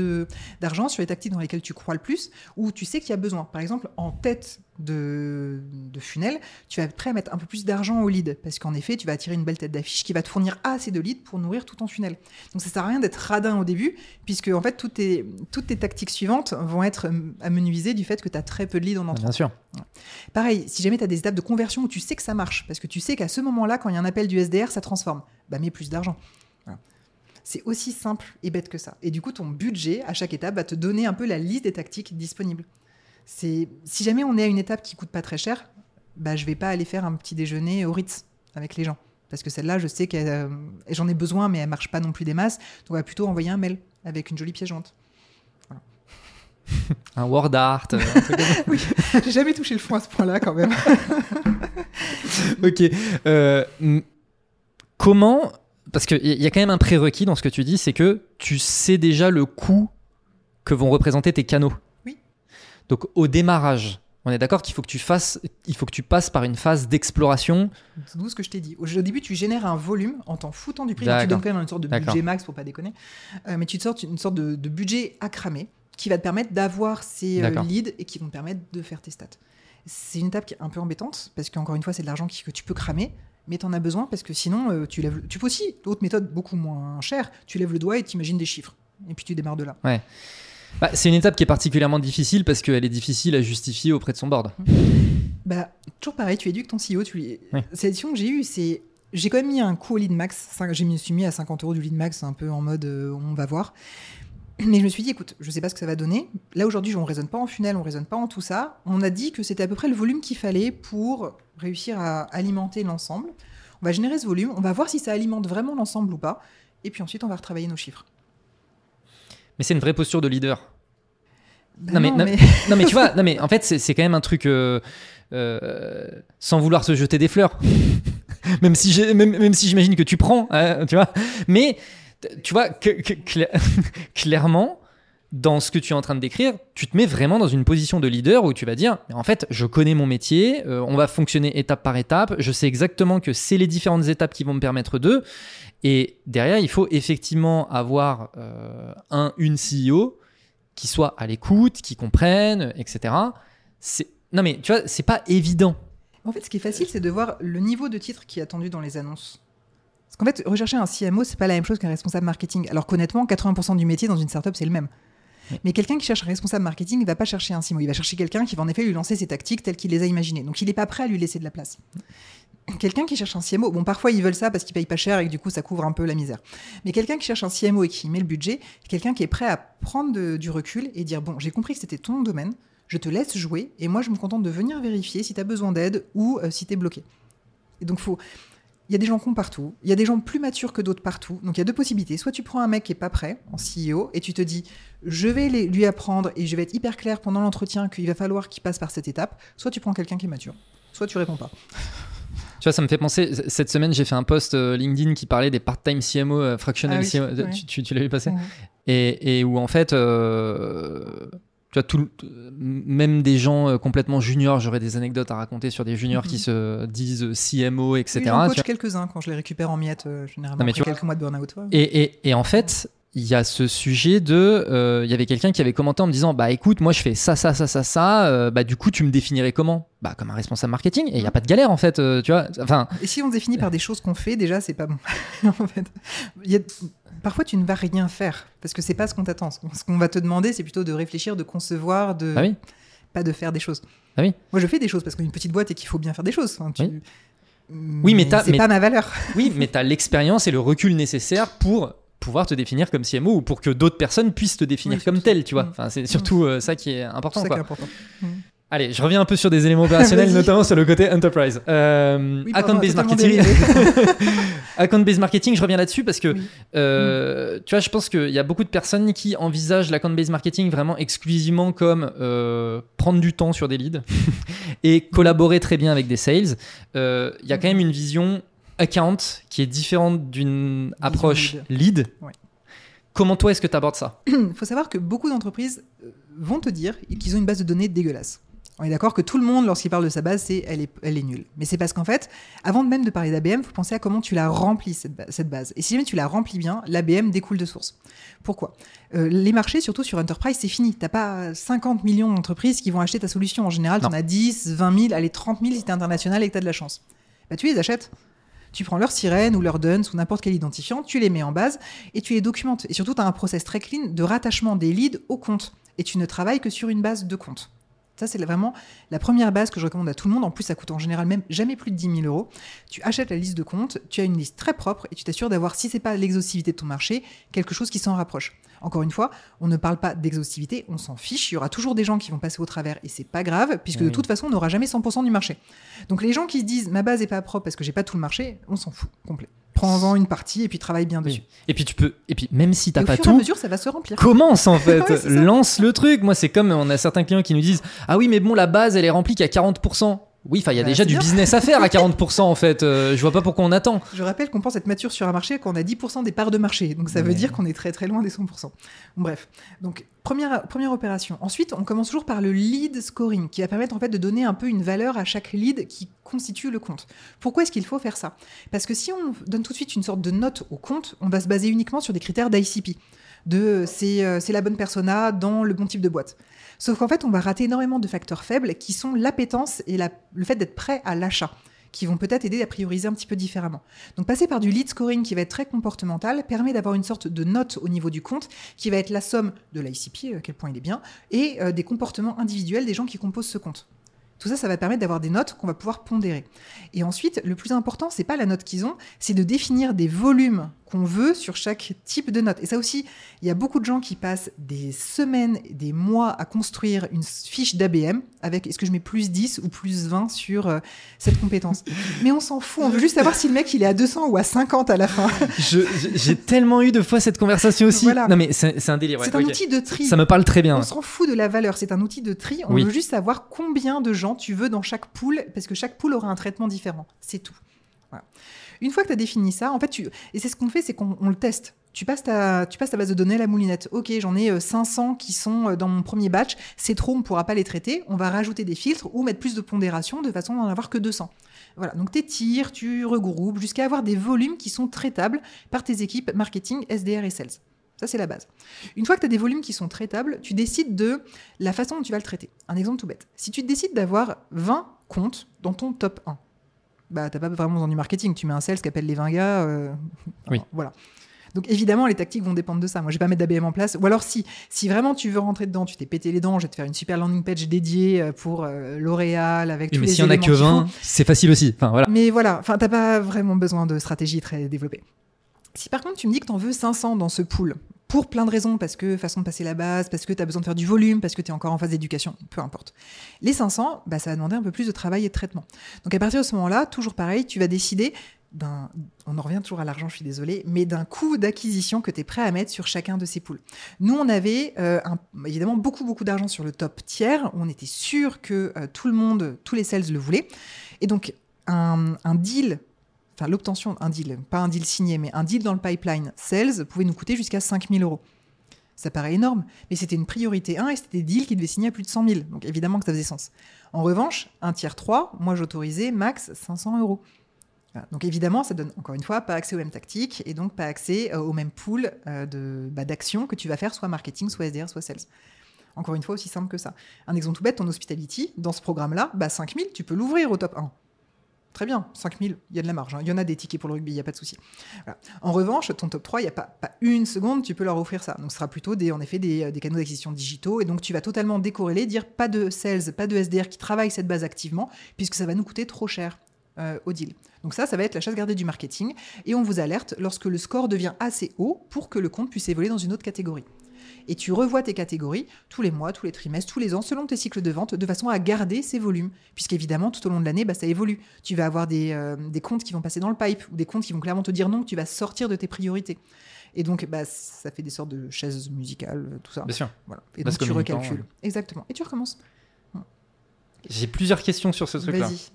d'argent sur les tactiques dans lesquelles tu crois le plus, ou tu sais qu'il y a besoin. Par exemple, en tête de, de funnel, tu vas être prêt à mettre un peu plus d'argent au lead. Parce qu'en effet, tu vas attirer une belle tête d'affiche qui va te fournir assez de leads pour nourrir tout ton funnel. Donc ça sert à rien d'être radin au début, puisque en fait, toutes tes, toutes tes tactiques suivantes vont être amenuisées du fait que tu as très peu de leads en entrant. Bien sûr. Pareil, si jamais tu as des étapes de conversion où tu sais que ça marche, parce que tu sais qu'à ce moment-là, quand il y a un appel du SDR, ça transforme, bah mets plus d'argent. Voilà. C'est aussi simple et bête que ça. Et du coup, ton budget, à chaque étape, va te donner un peu la liste des tactiques disponibles. C'est Si jamais on est à une étape qui coûte pas très cher, bah, je vais pas aller faire un petit déjeuner au Ritz avec les gens. Parce que celle-là, je sais que j'en ai besoin, mais elle marche pas non plus des masses. Donc, on va plutôt envoyer un mail avec une jolie pièce jointe. Un word art. euh, un truc comme ça. J'ai jamais touché le fond à ce point-là, quand même. ok. Euh, comment Parce qu'il y a quand même un prérequis dans ce que tu dis, c'est que tu sais déjà le coût que vont représenter tes canaux. Donc au démarrage, on est d'accord qu'il faut que tu fasses, il faut que tu passes par une phase d'exploration. C'est tout ce que je t'ai dit. Au début, tu génères un volume en t'en foutant du prix. D'accord. Tu donnes quand même une sorte de budget max pour pas déconner. Euh, mais tu te sortes une sorte de, de budget à cramer qui va te permettre d'avoir ces euh, leads et qui vont te permettre de faire tes stats. C'est une étape qui est un peu embêtante parce qu'encore une fois, c'est de l'argent que tu peux cramer. Mais tu en as besoin parce que sinon, euh, tu lèves. le- Tu peux aussi, d'autres méthodes beaucoup moins chères, tu lèves le doigt et tu imagines des chiffres. Et puis tu démarres de là. Bah, c'est une étape qui est particulièrement difficile parce qu'elle est difficile à justifier auprès de son board. Bah, toujours pareil, tu éduques ton CEO. Tu lui... Oui. Cette édition que j'ai eue, c'est. J'ai quand même mis un coût au lead max. Je me suis mis à 50 euros du lead max, un peu en mode euh, on va voir. Mais je me suis dit, écoute, je sais pas ce que ça va donner. Là, aujourd'hui, on raisonne pas en funnel, on raisonne pas en tout ça. On a dit que c'était à peu près le volume qu'il fallait pour réussir à alimenter l'ensemble. On va générer ce volume, on va voir si ça alimente vraiment l'ensemble ou pas. Et puis ensuite, on va retravailler nos chiffres. Mais c'est une vraie posture de leader. Bah Non, mais- non, Non mais tu vois, non mais en fait c'est quand même un truc euh, euh, sans vouloir se jeter des fleurs. même si même, même si j'imagine que tu prends, hein, tu vois. Mais tu vois que, que- cla- clairement dans ce que tu es en train de décrire, tu te mets vraiment dans une position de leader où tu vas dire en fait je connais mon métier, euh, on va fonctionner étape par étape, je sais exactement que c'est les différentes étapes qui vont me permettre de. Et derrière il faut effectivement avoir euh, un une CEO qui soit à l'écoute, qui comprenne, etc. Non mais tu vois, c'est pas évident. En fait, ce qui est facile, c'est de voir le niveau de titre qui est attendu dans les annonces. Parce qu'en fait, rechercher un CMO, c'est pas la même chose qu'un responsable marketing. Alors qu'honnêtement, 80% du métier dans une startup, c'est le même. Oui. Mais quelqu'un qui cherche un responsable marketing, il va pas chercher un CMO. Il va chercher quelqu'un qui va en effet lui lancer ses tactiques telles qu'il les a imaginées. Donc il n'est pas prêt à lui laisser de la place. Quelqu'un qui cherche un CMO, bon, parfois ils veulent ça parce qu'ils payent pas cher et que du coup ça couvre un peu la misère. Mais quelqu'un qui cherche un CMO et qui met le budget, quelqu'un qui est prêt à prendre du recul et dire Bon, j'ai compris que c'était ton domaine, je te laisse jouer et moi je me contente de venir vérifier si tu as besoin d'aide ou euh, si tu es bloqué. Et donc, faut. Il y a des gens cons partout, il y a des gens plus matures que d'autres partout. Donc il y a deux possibilités. Soit tu prends un mec qui est pas prêt en CEO et tu te dis je vais lui apprendre et je vais être hyper clair pendant l'entretien qu'il va falloir qu'il passe par cette étape. Soit tu prends quelqu'un qui est mature. Soit tu réponds pas. Tu vois, ça me fait penser. Cette semaine, j'ai fait un post euh, LinkedIn qui parlait des part-time CMO, euh, fractional Ah oui, CMO. ouais. Tu, tu- tu l'as vu passer Mhm. et, et où en fait, euh, tu vois, tout, même des gens euh, complètement juniors, j'aurais des anecdotes à raconter sur des juniors Mhm. qui se disent CMO, etc. Oui, j'en coach quelques-uns quand je les récupère en miettes, euh, généralement Non, mais après tu vois- quelques mois de burn-out. ouais. Et, et- et en fait, il y a ce sujet de. euh, Il y avait quelqu'un qui avait commenté en me disant Bah écoute, moi je fais ça, ça, ça, ça, ça. euh, bah du coup, tu me définirais comment? Bah comme un responsable marketing. Et il n'y a pas de galère en fait, euh, tu vois. Enfin, Et si on définit par des choses qu'on fait, déjà, c'est pas bon. en fait, Il y a- parfois, tu ne vas rien faire parce que c'est pas ce qu'on t'attend. Ce qu'on- va te demander, c'est plutôt de réfléchir, de concevoir, de ah oui. pas de faire des choses. Ah oui. Moi, je fais des choses parce qu'on est une petite boîte et qu'il faut bien faire des choses. Enfin, tu- Oui. Oui, mais t'as- c'est mais- pas ma valeur. Oui, mais tu as l'expérience et le recul nécessaire pour pouvoir te définir comme CMO ou pour que d'autres personnes puissent te définir Oui, comme tel, tu vois. Mm. Enfin, c'est surtout euh, ça qui est C'est important. ça quoi. qui est important. Allez, je reviens un peu sur des éléments opérationnels, notamment sur le côté enterprise. Euh, Oui, Account-based marketing. Account-based marketing, je reviens là-dessus parce que, Oui. euh, tu vois, je pense qu'il y a beaucoup de personnes qui envisagent l'account-based marketing vraiment exclusivement comme euh, prendre du temps sur des leads et collaborer très bien avec des sales. Il y a quand même une vision account qui est différente d'une approche lead. Ouais. Comment toi est-ce que tu abordes ça? Il faut savoir que beaucoup d'entreprises euh, vont te dire qu'ils ont une base de données dégueulasse. On est d'accord que tout le monde, lorsqu'il parle de sa base, c'est elle est, elle est nulle. Mais c'est parce qu'en fait, avant même de parler d'ABM, il faut penser à comment tu la remplis, cette, ba- cette base. Et si jamais tu la remplis bien, l'ABM découle de source. Pourquoi? Euh, Les marchés, surtout sur Enterprise, c'est fini. Tu pas 50 millions d'entreprises qui vont acheter ta solution. En général, tu en as 10, 20 000, allez, 30 000 si tu es international et que tu as de la chance. Bah, tu les achètes. Tu prends leur sirène ou leur DUNS ou n'importe quel identifiant, tu les mets en base et tu les documentes. Et surtout, tu as un process très clean de rattachement des leads au compte. Et tu ne travailles que sur une base de compte. Ça, c'est vraiment la première base que je recommande à tout le monde. En plus, ça coûte en général même jamais plus de 10 000 euros. Tu achètes la liste de comptes, tu as une liste très propre et tu t'assures d'avoir, si c'est pas l'exhaustivité de ton marché, quelque chose qui s'en rapproche. Encore une fois, on ne parle pas d'exhaustivité, on s'en fiche. Il y aura toujours des gens qui vont passer au travers et c'est pas grave, puisque de toute façon, on n'aura jamais 100% du marché. Donc les gens qui se disent ma base est pas propre parce que j'ai pas tout le marché, on s'en fout complet. Prends-en une partie et puis travaille bien dessus. Et puis tu peux, et puis même si t'as au pas fur et à tout, mesure, ça va se remplir. commence en fait, lance le truc. Moi, c'est comme on a certains clients qui nous disent ah oui, mais bon, la base elle est remplie qu'à 40%. Oui, enfin, il y a Bah, déjà du bien. business à faire à 40% en fait. Euh, je vois pas pourquoi on attend. Je rappelle qu'on pense être mature sur un marché quand on a 10% des parts de marché. Donc ça veut dire qu'on est très très loin des 100%. Bref, donc première, première opération. Ensuite, on commence toujours par le lead scoring qui va permettre en fait de donner un peu une valeur à chaque lead qui constitue le compte. Pourquoi est-ce qu'il faut faire ça? Parce que si on donne tout de suite une sorte de note au compte, on va se baser uniquement sur des critères d'ICP. De c'est euh, c'est la bonne persona dans le bon type de boîte. Sauf qu'en fait, on va rater énormément de facteurs faibles qui sont l'appétence et le fait d'être prêt à l'achat, qui vont peut-être aider à prioriser un petit peu différemment. Donc passer par du lead scoring qui va être très comportemental permet d'avoir une sorte de note au niveau du compte qui va être la somme de l'ICP, à quel point il est bien, et euh, des comportements individuels des gens qui composent ce compte. Tout ça, ça va permettre d'avoir des notes qu'on va pouvoir pondérer. Et ensuite, le plus important, c'est pas la note qu'ils ont, c'est de définir des volumes qu'on veut sur chaque type de note. Et ça aussi, il y a beaucoup de gens qui passent des semaines, des mois à construire une fiche d'ABM avec est-ce que je mets plus 10 ou plus 20 sur euh, cette compétence. Mais on s'en fout, on veut juste savoir si le mec il est à 200 ou à 50 à la fin. J'ai tellement eu de fois cette conversation aussi. Voilà. Non mais c'est un délire. ouais, c'est un outil de tri. Ça me parle très bien. On s'en fout de la valeur, c'est un outil de tri. On Oui. veut juste savoir combien de gens tu veux dans chaque pool, parce que chaque pool aura un traitement différent. C'est tout. Voilà. Une fois que tu as défini ça, en fait, tu... et c'est ce qu'on fait, c'est qu'on on le teste. Tu passes, ta, base de données à la moulinette. Ok, j'en ai euh, 500 qui sont euh, dans mon premier batch. C'est trop, on ne pourra pas les traiter. On va rajouter des filtres ou mettre plus de pondération de façon à n'en avoir que 200. Voilà, donc tu tires, tu regroupes jusqu'à avoir des volumes qui sont traitables par tes équipes marketing, SDR et sales. Ça, c'est la base. Une fois que tu as des volumes qui sont traitables, tu décides de la façon dont tu vas le traiter. Un exemple tout bête. Si tu décides d'avoir 20 comptes dans ton top 1, bah, tu pas vraiment besoin du marketing. Tu mets un sales qui appelle les 20 gars. euh, Oui. Voilà. Donc évidemment, les tactiques vont dépendre de ça. Moi, je vais pas mettre d'ABM en place. Ou alors, si, si vraiment tu veux rentrer dedans, tu t'es pété les dents, je vais te faire une super landing page dédiée euh, pour euh, L'Oréal avec Oui, tous mais les s'il y en a que qu'il faut. 20, c'est facile aussi. Enfin voilà. Mais voilà, enfin, t'as pas vraiment besoin de stratégie très développée. Si par contre tu me dis que t'en veux 500 dans ce pool, pour plein de raisons, parce que façon de passer la base, parce que t'as besoin de faire du volume, parce que t'es encore en phase d'éducation, peu importe. Les 500, bah, ça va demander un peu plus de travail et de traitement. Donc à partir de ce moment-là, toujours pareil, tu vas décider d'un, on en revient toujours à l'argent, je suis désolée, mais d'un coût d'acquisition que tu es prêt à mettre sur chacun de ces pools. Nous, on avait euh, évidemment beaucoup, beaucoup d'argent sur le top tiers. On était sûr que euh, tout le monde, tous les sales le voulaient. Et donc, un deal, enfin l'obtention, un deal, pas un deal signé, mais un deal dans le pipeline sales pouvait nous coûter jusqu'à 5000 euros. Ça paraît énorme, mais c'était une priorité 1 et c'était des deals qui devaient signer à plus de 100 000. Donc évidemment que ça faisait sens. En revanche, un tiers 3, moi j'autorisais max 500 euros. Donc évidemment, ça donne encore une fois pas accès aux mêmes tactiques et donc pas accès euh, au même pool euh, de bah, d'actions que tu vas faire, soit marketing, soit SDR, soit sales. Encore une fois, aussi simple que ça. Un exemple tout bête, ton hospitality, dans ce programme-là, bah 5000, tu peux l'ouvrir au top 1. Très bien, 5000, il y a de la marge. hein. Il y en a des tickets pour le rugby, il n'y a pas de souci. En revanche, ton top 3, il n'y a pas, une seconde, tu peux leur offrir ça. Donc ce sera plutôt des, en effet des, des canaux d'acquisition digitaux. Et donc tu vas totalement décorréler, dire pas de sales, pas de SDR qui travaillent cette base activement, puisque ça va nous coûter trop cher euh, au deal. Donc ça, ça va être la chasse gardée du marketing. Et on vous alerte lorsque le score devient assez haut pour que le compte puisse évoluer dans une autre catégorie. Et tu revois tes catégories tous les mois, tous les trimestres, tous les ans, selon tes cycles de vente, de façon à garder ces volumes. Puisqu'évidemment, tout au long de l'année, bah, ça évolue. Tu vas avoir des, euh, des comptes qui vont passer dans le pipe ou des comptes qui vont clairement te dire non, que tu vas sortir de tes priorités. Et donc, bah, ça fait des sortes de chaises musicales, tout ça. Bien sûr. Voilà. Et Parce donc, tu temps, recalcules. ouais. Exactement. Et tu recommences. J'ai plusieurs questions sur ce truc-là. Vas-y.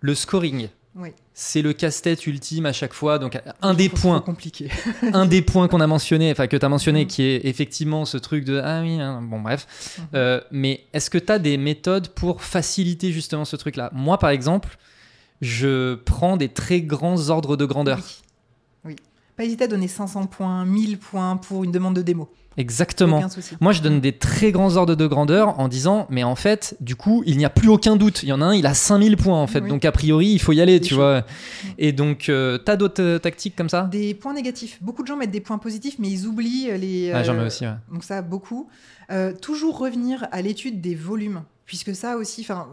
Le scoring, Oui. c'est le casse-tête ultime à chaque fois. Donc, un des points, compliqué. un des points qu'on a mentionné, enfin que tu as mentionné, Mhm. qui est effectivement ce truc de ah oui, hein, bon bref. Mhm. Euh, mais est-ce que tu as des méthodes pour faciliter justement ce truc-là? Moi, par exemple, je prends des très grands ordres de grandeur. Oui. Pas hésiter à donner 500 points, 1000 points pour une demande de démo. Exactement. Moi, je donne des très grands ordres de grandeur en disant, mais en fait, du coup, il n'y a plus aucun doute. Il y en a un, il a 5000 points, en fait. Oui. Donc, a priori, il faut y aller, tu chaud. vois. Et donc, euh, t'as d'autres euh, tactiques comme ça? Des points négatifs. Beaucoup de gens mettent des points positifs, mais ils oublient les. Ah, J'en euh, mets aussi, ouais. Donc ça, beaucoup. Euh, toujours revenir à l'étude des volumes, puisque ça aussi, enfin,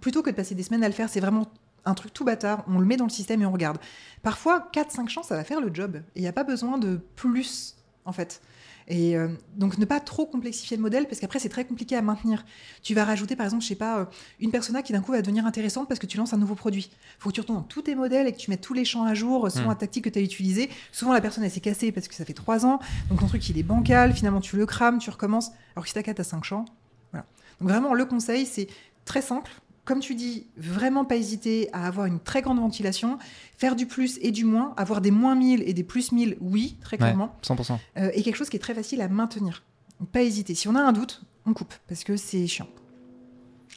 plutôt que de passer des semaines à le faire, c'est vraiment un truc tout bâtard. On le met dans le système et on regarde. Parfois, 4-5 champs, ça va faire le job. Et il n'y a pas besoin de plus, en fait. Et euh, donc, ne pas trop complexifier le modèle, parce qu'après, c'est très compliqué à maintenir. Tu vas rajouter, par exemple, je sais pas, euh, une persona qui d'un coup va devenir intéressante parce que tu lances un nouveau produit. Il faut que tu retournes dans tous tes modèles et que tu mettes tous les champs à jour selon Mm. la tactique que tu as utilisée. Souvent, la personne, elle s'est cassée parce que ça fait 3 ans. Donc, ton truc, il est bancal. Finalement, tu le crames, tu recommences. Alors que si t'as 4 à 5 champs, voilà. Donc, vraiment, le conseil, c'est très simple. Comme tu dis, vraiment pas hésiter à avoir une très grande ventilation, faire du plus et du moins, avoir des moins 1000 et des plus 1000, oui, très Ouais, clairement, 100%. Euh, et quelque chose qui est très facile à maintenir. Pas hésiter. Si on a un doute, on coupe, parce que c'est chiant.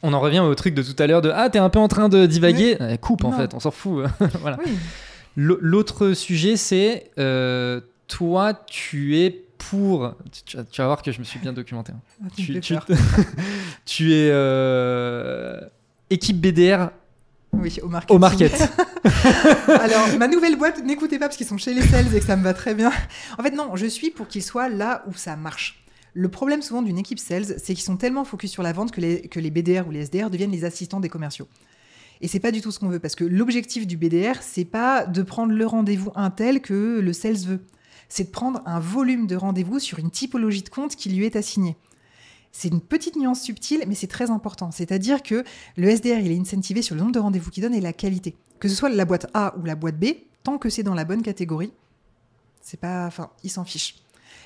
On en revient au truc de tout à l'heure de Ah, t'es un peu en train de divaguer. Eh, coupe, en fait, on s'en fout. voilà. Oui, L'autre sujet, c'est euh, toi, tu es pour. Tu, vas- voir que je me suis bien documenté. hein. Ah, tu tu es euh, équipe BDR Oui, au marketing. au market. Alors, ma nouvelle boîte, n'écoutez pas parce qu'ils sont chez les sales et que ça me va très bien. En fait, non, je suis pour qu'ils soient là où ça marche. Le problème souvent d'une équipe sales, c'est qu'ils sont tellement focus sur la vente que les, que les BDR ou les SDR deviennent les assistants des commerciaux. Et c'est pas du tout ce qu'on veut, parce que l'objectif du BDR, c'est pas de prendre le rendez-vous un tel que le sales veut. C'est de prendre un volume de rendez-vous sur une typologie de compte qui lui est assignée. C'est une petite nuance subtile, mais c'est très important. C'est-à-dire que le SDR, il est incentivé sur le nombre de rendez-vous qu'il donne et la qualité. Que ce soit la boîte A ou la boîte B, tant que c'est dans la bonne catégorie, c'est pas, enfin, il s'en fiche.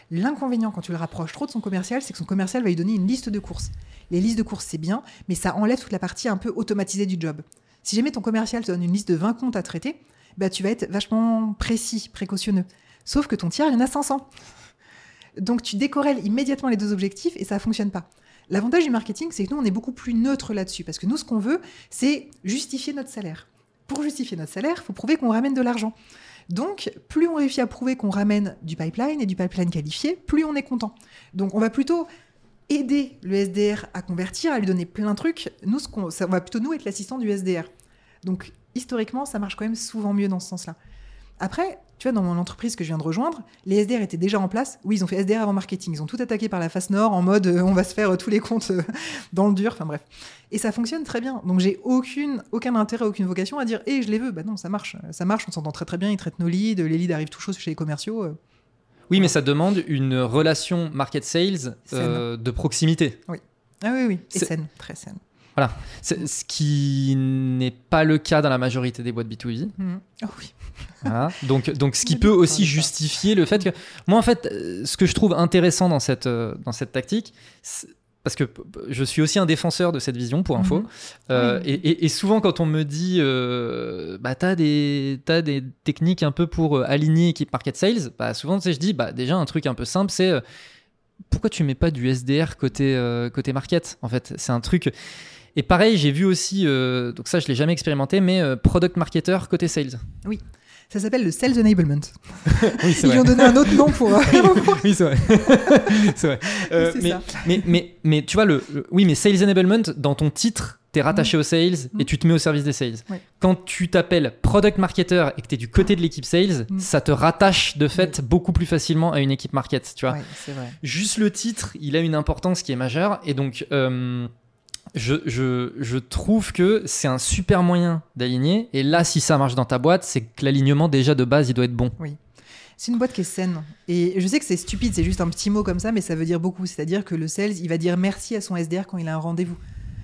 L'inconvénient quand tu le rapproches trop de son commercial, c'est que son commercial va lui donner une liste de courses. Les listes de courses, c'est bien, mais ça enlève toute la partie un peu automatisée du job. Si jamais ton commercial te donne une liste de 20 comptes à traiter, bah, tu vas être vachement précis, précautionneux. Sauf que ton tiers, il y en a 500. Donc tu décorrèles immédiatement les deux objectifs et ça fonctionne pas. L'avantage du marketing, c'est que nous, on est beaucoup plus neutre là-dessus. Parce que nous, ce qu'on veut, c'est justifier notre salaire. Pour justifier notre salaire, il faut prouver qu'on ramène de l'argent. Donc, plus on réussit à prouver qu'on ramène du pipeline et du pipeline qualifié, plus on est content. Donc, on va plutôt aider le SDR à convertir, à lui donner plein de trucs. Nous, ce qu'on, ça va plutôt nous être l'assistant du SDR. Donc, historiquement, ça marche quand même souvent mieux dans ce sens-là. Après, tu vois, dans mon entreprise que je viens de rejoindre, les SDR étaient déjà en place. Oui, ils ont fait SDR avant marketing. Ils ont tout attaqué par la face nord en mode euh, on va se faire euh, tous les comptes euh, dans le dur. Enfin bref. Et ça fonctionne très bien. Donc j'ai aucune, aucun intérêt, aucune vocation à dire et je les veux. Bah non, ça marche. Ça marche, on s'entend très très bien. Ils traitent nos leads. Les leads arrivent tout chauds chez les commerciaux. Oui, mais ça demande une relation market sales de proximité. Ah oui, oui. Et saine, très saine. C'est- Ce qui n'est pas le cas dans la majorité des boîtes B2B. Mhm. Oh oui. Voilà. Donc, donc, ce qui peut aussi justifier le fait que. Moi, en fait, euh, ce que je trouve intéressant dans cette, euh, dans cette tactique, parce que je suis aussi un défenseur de cette vision, pour info. Mhm. Euh, Oui. et, souvent, quand on me dit, euh, bah, t'as des, t'as des techniques un peu pour aligner équipe market sales, bah, souvent, tu sais, je dis, bah, déjà, un truc un peu simple, c'est euh, pourquoi tu mets pas du SDR côté, côté market En fait, c'est un truc. Et pareil, j'ai vu aussi, euh, donc ça je l'ai jamais expérimenté, mais euh, product marketer côté sales. Ça s'appelle le Sales Enablement. Oui, Ils lui ont donné un autre nom pour. euh, oui, c'est vrai. c'est vrai. Euh, mais, ça. mais, mais, mais tu vois, le, le- oui, mais Sales Enablement, dans ton titre, tu es rattaché aux sales et tu te mets au service des sales. Quand tu t'appelles Product Marketer et que tu es du côté de l'équipe sales, Mm. ça te rattache de fait beaucoup plus facilement à une équipe market. Tu vois. C'est vrai. Juste le titre, il a une importance qui est majeure. Et donc, euh, je, trouve que c'est un super moyen d'aligner. Et là, si ça marche dans ta boîte, c'est que l'alignement, déjà de base, il doit être bon. C'est une boîte qui est saine. Et je sais que c'est stupide, c'est juste un petit mot comme ça, mais ça veut dire beaucoup. C'est-à-dire que le sales, il va dire merci à son SDR quand il a un rendez-vous.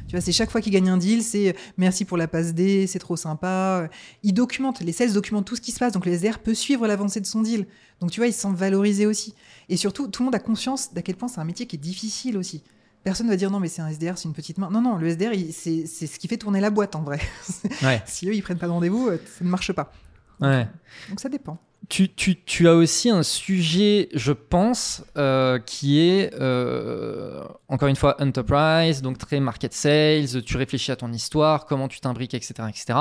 Tu vois, c'est chaque fois qu'il gagne un deal, c'est merci pour la passe D, c'est trop sympa. Il documente, les sales documentent tout ce qui se passe, donc le SDR peut suivre l'avancée de son deal. Donc tu vois, il se sent valorisé aussi. Et surtout, tout le monde a conscience d'à quel point c'est un métier qui est difficile aussi. Personne va dire non, mais c'est un SDR, c'est une petite main. Non, non, le SDR, c'est ce qui fait tourner la boîte en vrai. Ouais. si eux, ils prennent pas de rendez-vous, euh, ça ne marche pas. Ouais. Donc ça dépend. Tu, tu, tu as aussi un sujet, je pense, euh, qui est, euh, encore une fois, enterprise, donc très market sales, tu réfléchis à ton histoire, comment tu t'imbriques, etc., etc.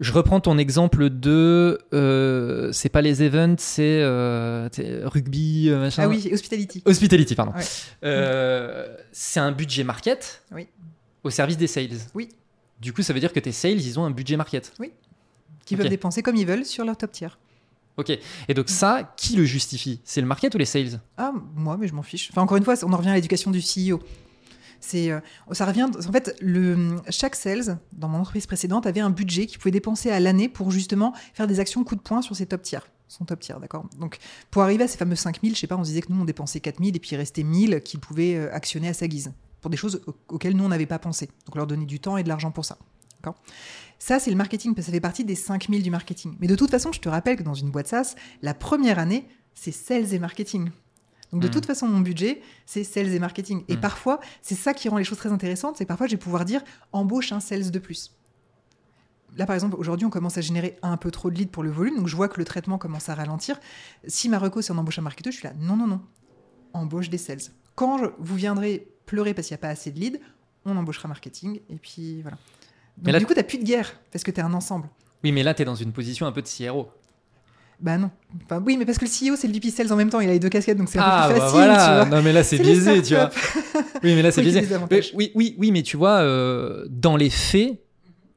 Je reprends ton exemple de, euh, c'est pas les events, c'est euh, rugby, euh, machin. Ah oui, hospitality. Hospitality, pardon. Ouais. Euh, c'est un budget market Oui. au service des sales. Oui. Du coup, ça veut dire que tes sales, ils ont un budget market. qui Ok. peuvent dépenser comme ils veulent sur leur top tier. Ok. Et donc ça, qui le justifie? C'est le market ou les sales? Ah, moi, mais je m'en fiche. Enfin, encore une fois, on en revient à l'éducation du CEO. C'est, euh, ça revient. En fait, le, chaque sales dans mon entreprise précédente avait un budget qu'il pouvait dépenser à l'année pour justement faire des actions coup de poing sur ses top tiers. Son top tier, d'accord? Donc, pour arriver à ces fameux 5000, je sais pas, on se disait que nous, on dépensait 4000 et puis il restait 1000 qu'il pouvait euh, actionner à sa guise pour des choses au- auxquelles nous, on n'avait pas pensé. Donc, leur donner du temps et de l'argent pour ça. Ça, c'est le marketing, parce que ça fait partie des 5000 du marketing. Mais de toute façon, je te rappelle que dans une boîte SaaS, la première année, c'est sales et marketing. Donc de Mm. toute façon, mon budget, c'est sales et marketing. Et Mm. parfois, c'est ça qui rend les choses très intéressantes, c'est que parfois, je vais pouvoir dire embauche un sales de plus. Là, par exemple, aujourd'hui, on commence à générer un peu trop de leads pour le volume, donc je vois que le traitement commence à ralentir. Si ma reco, c'est on embauche un marketeur, je suis là, non, non, non, embauche des sales. Quand je- vous viendrez pleurer parce qu'il n'y a pas assez de leads, on embauchera marketing, et puis voilà. Donc, Mais là- du coup, tu plus de guerre, parce que tu es un ensemble. Oui, mais là, tu es dans une position un peu de CRO. Bah non. Enfin, oui, mais parce que le CEO, c'est le VP Sales en même temps, il a les deux casquettes, donc c'est un Ah, peu plus bah facile, tu voilà. vois. Non, mais là, c'est biaisé, tu vois. Oui, mais là, c'est biaisé. Mais oui, oui, oui, mais tu vois, euh, dans les faits,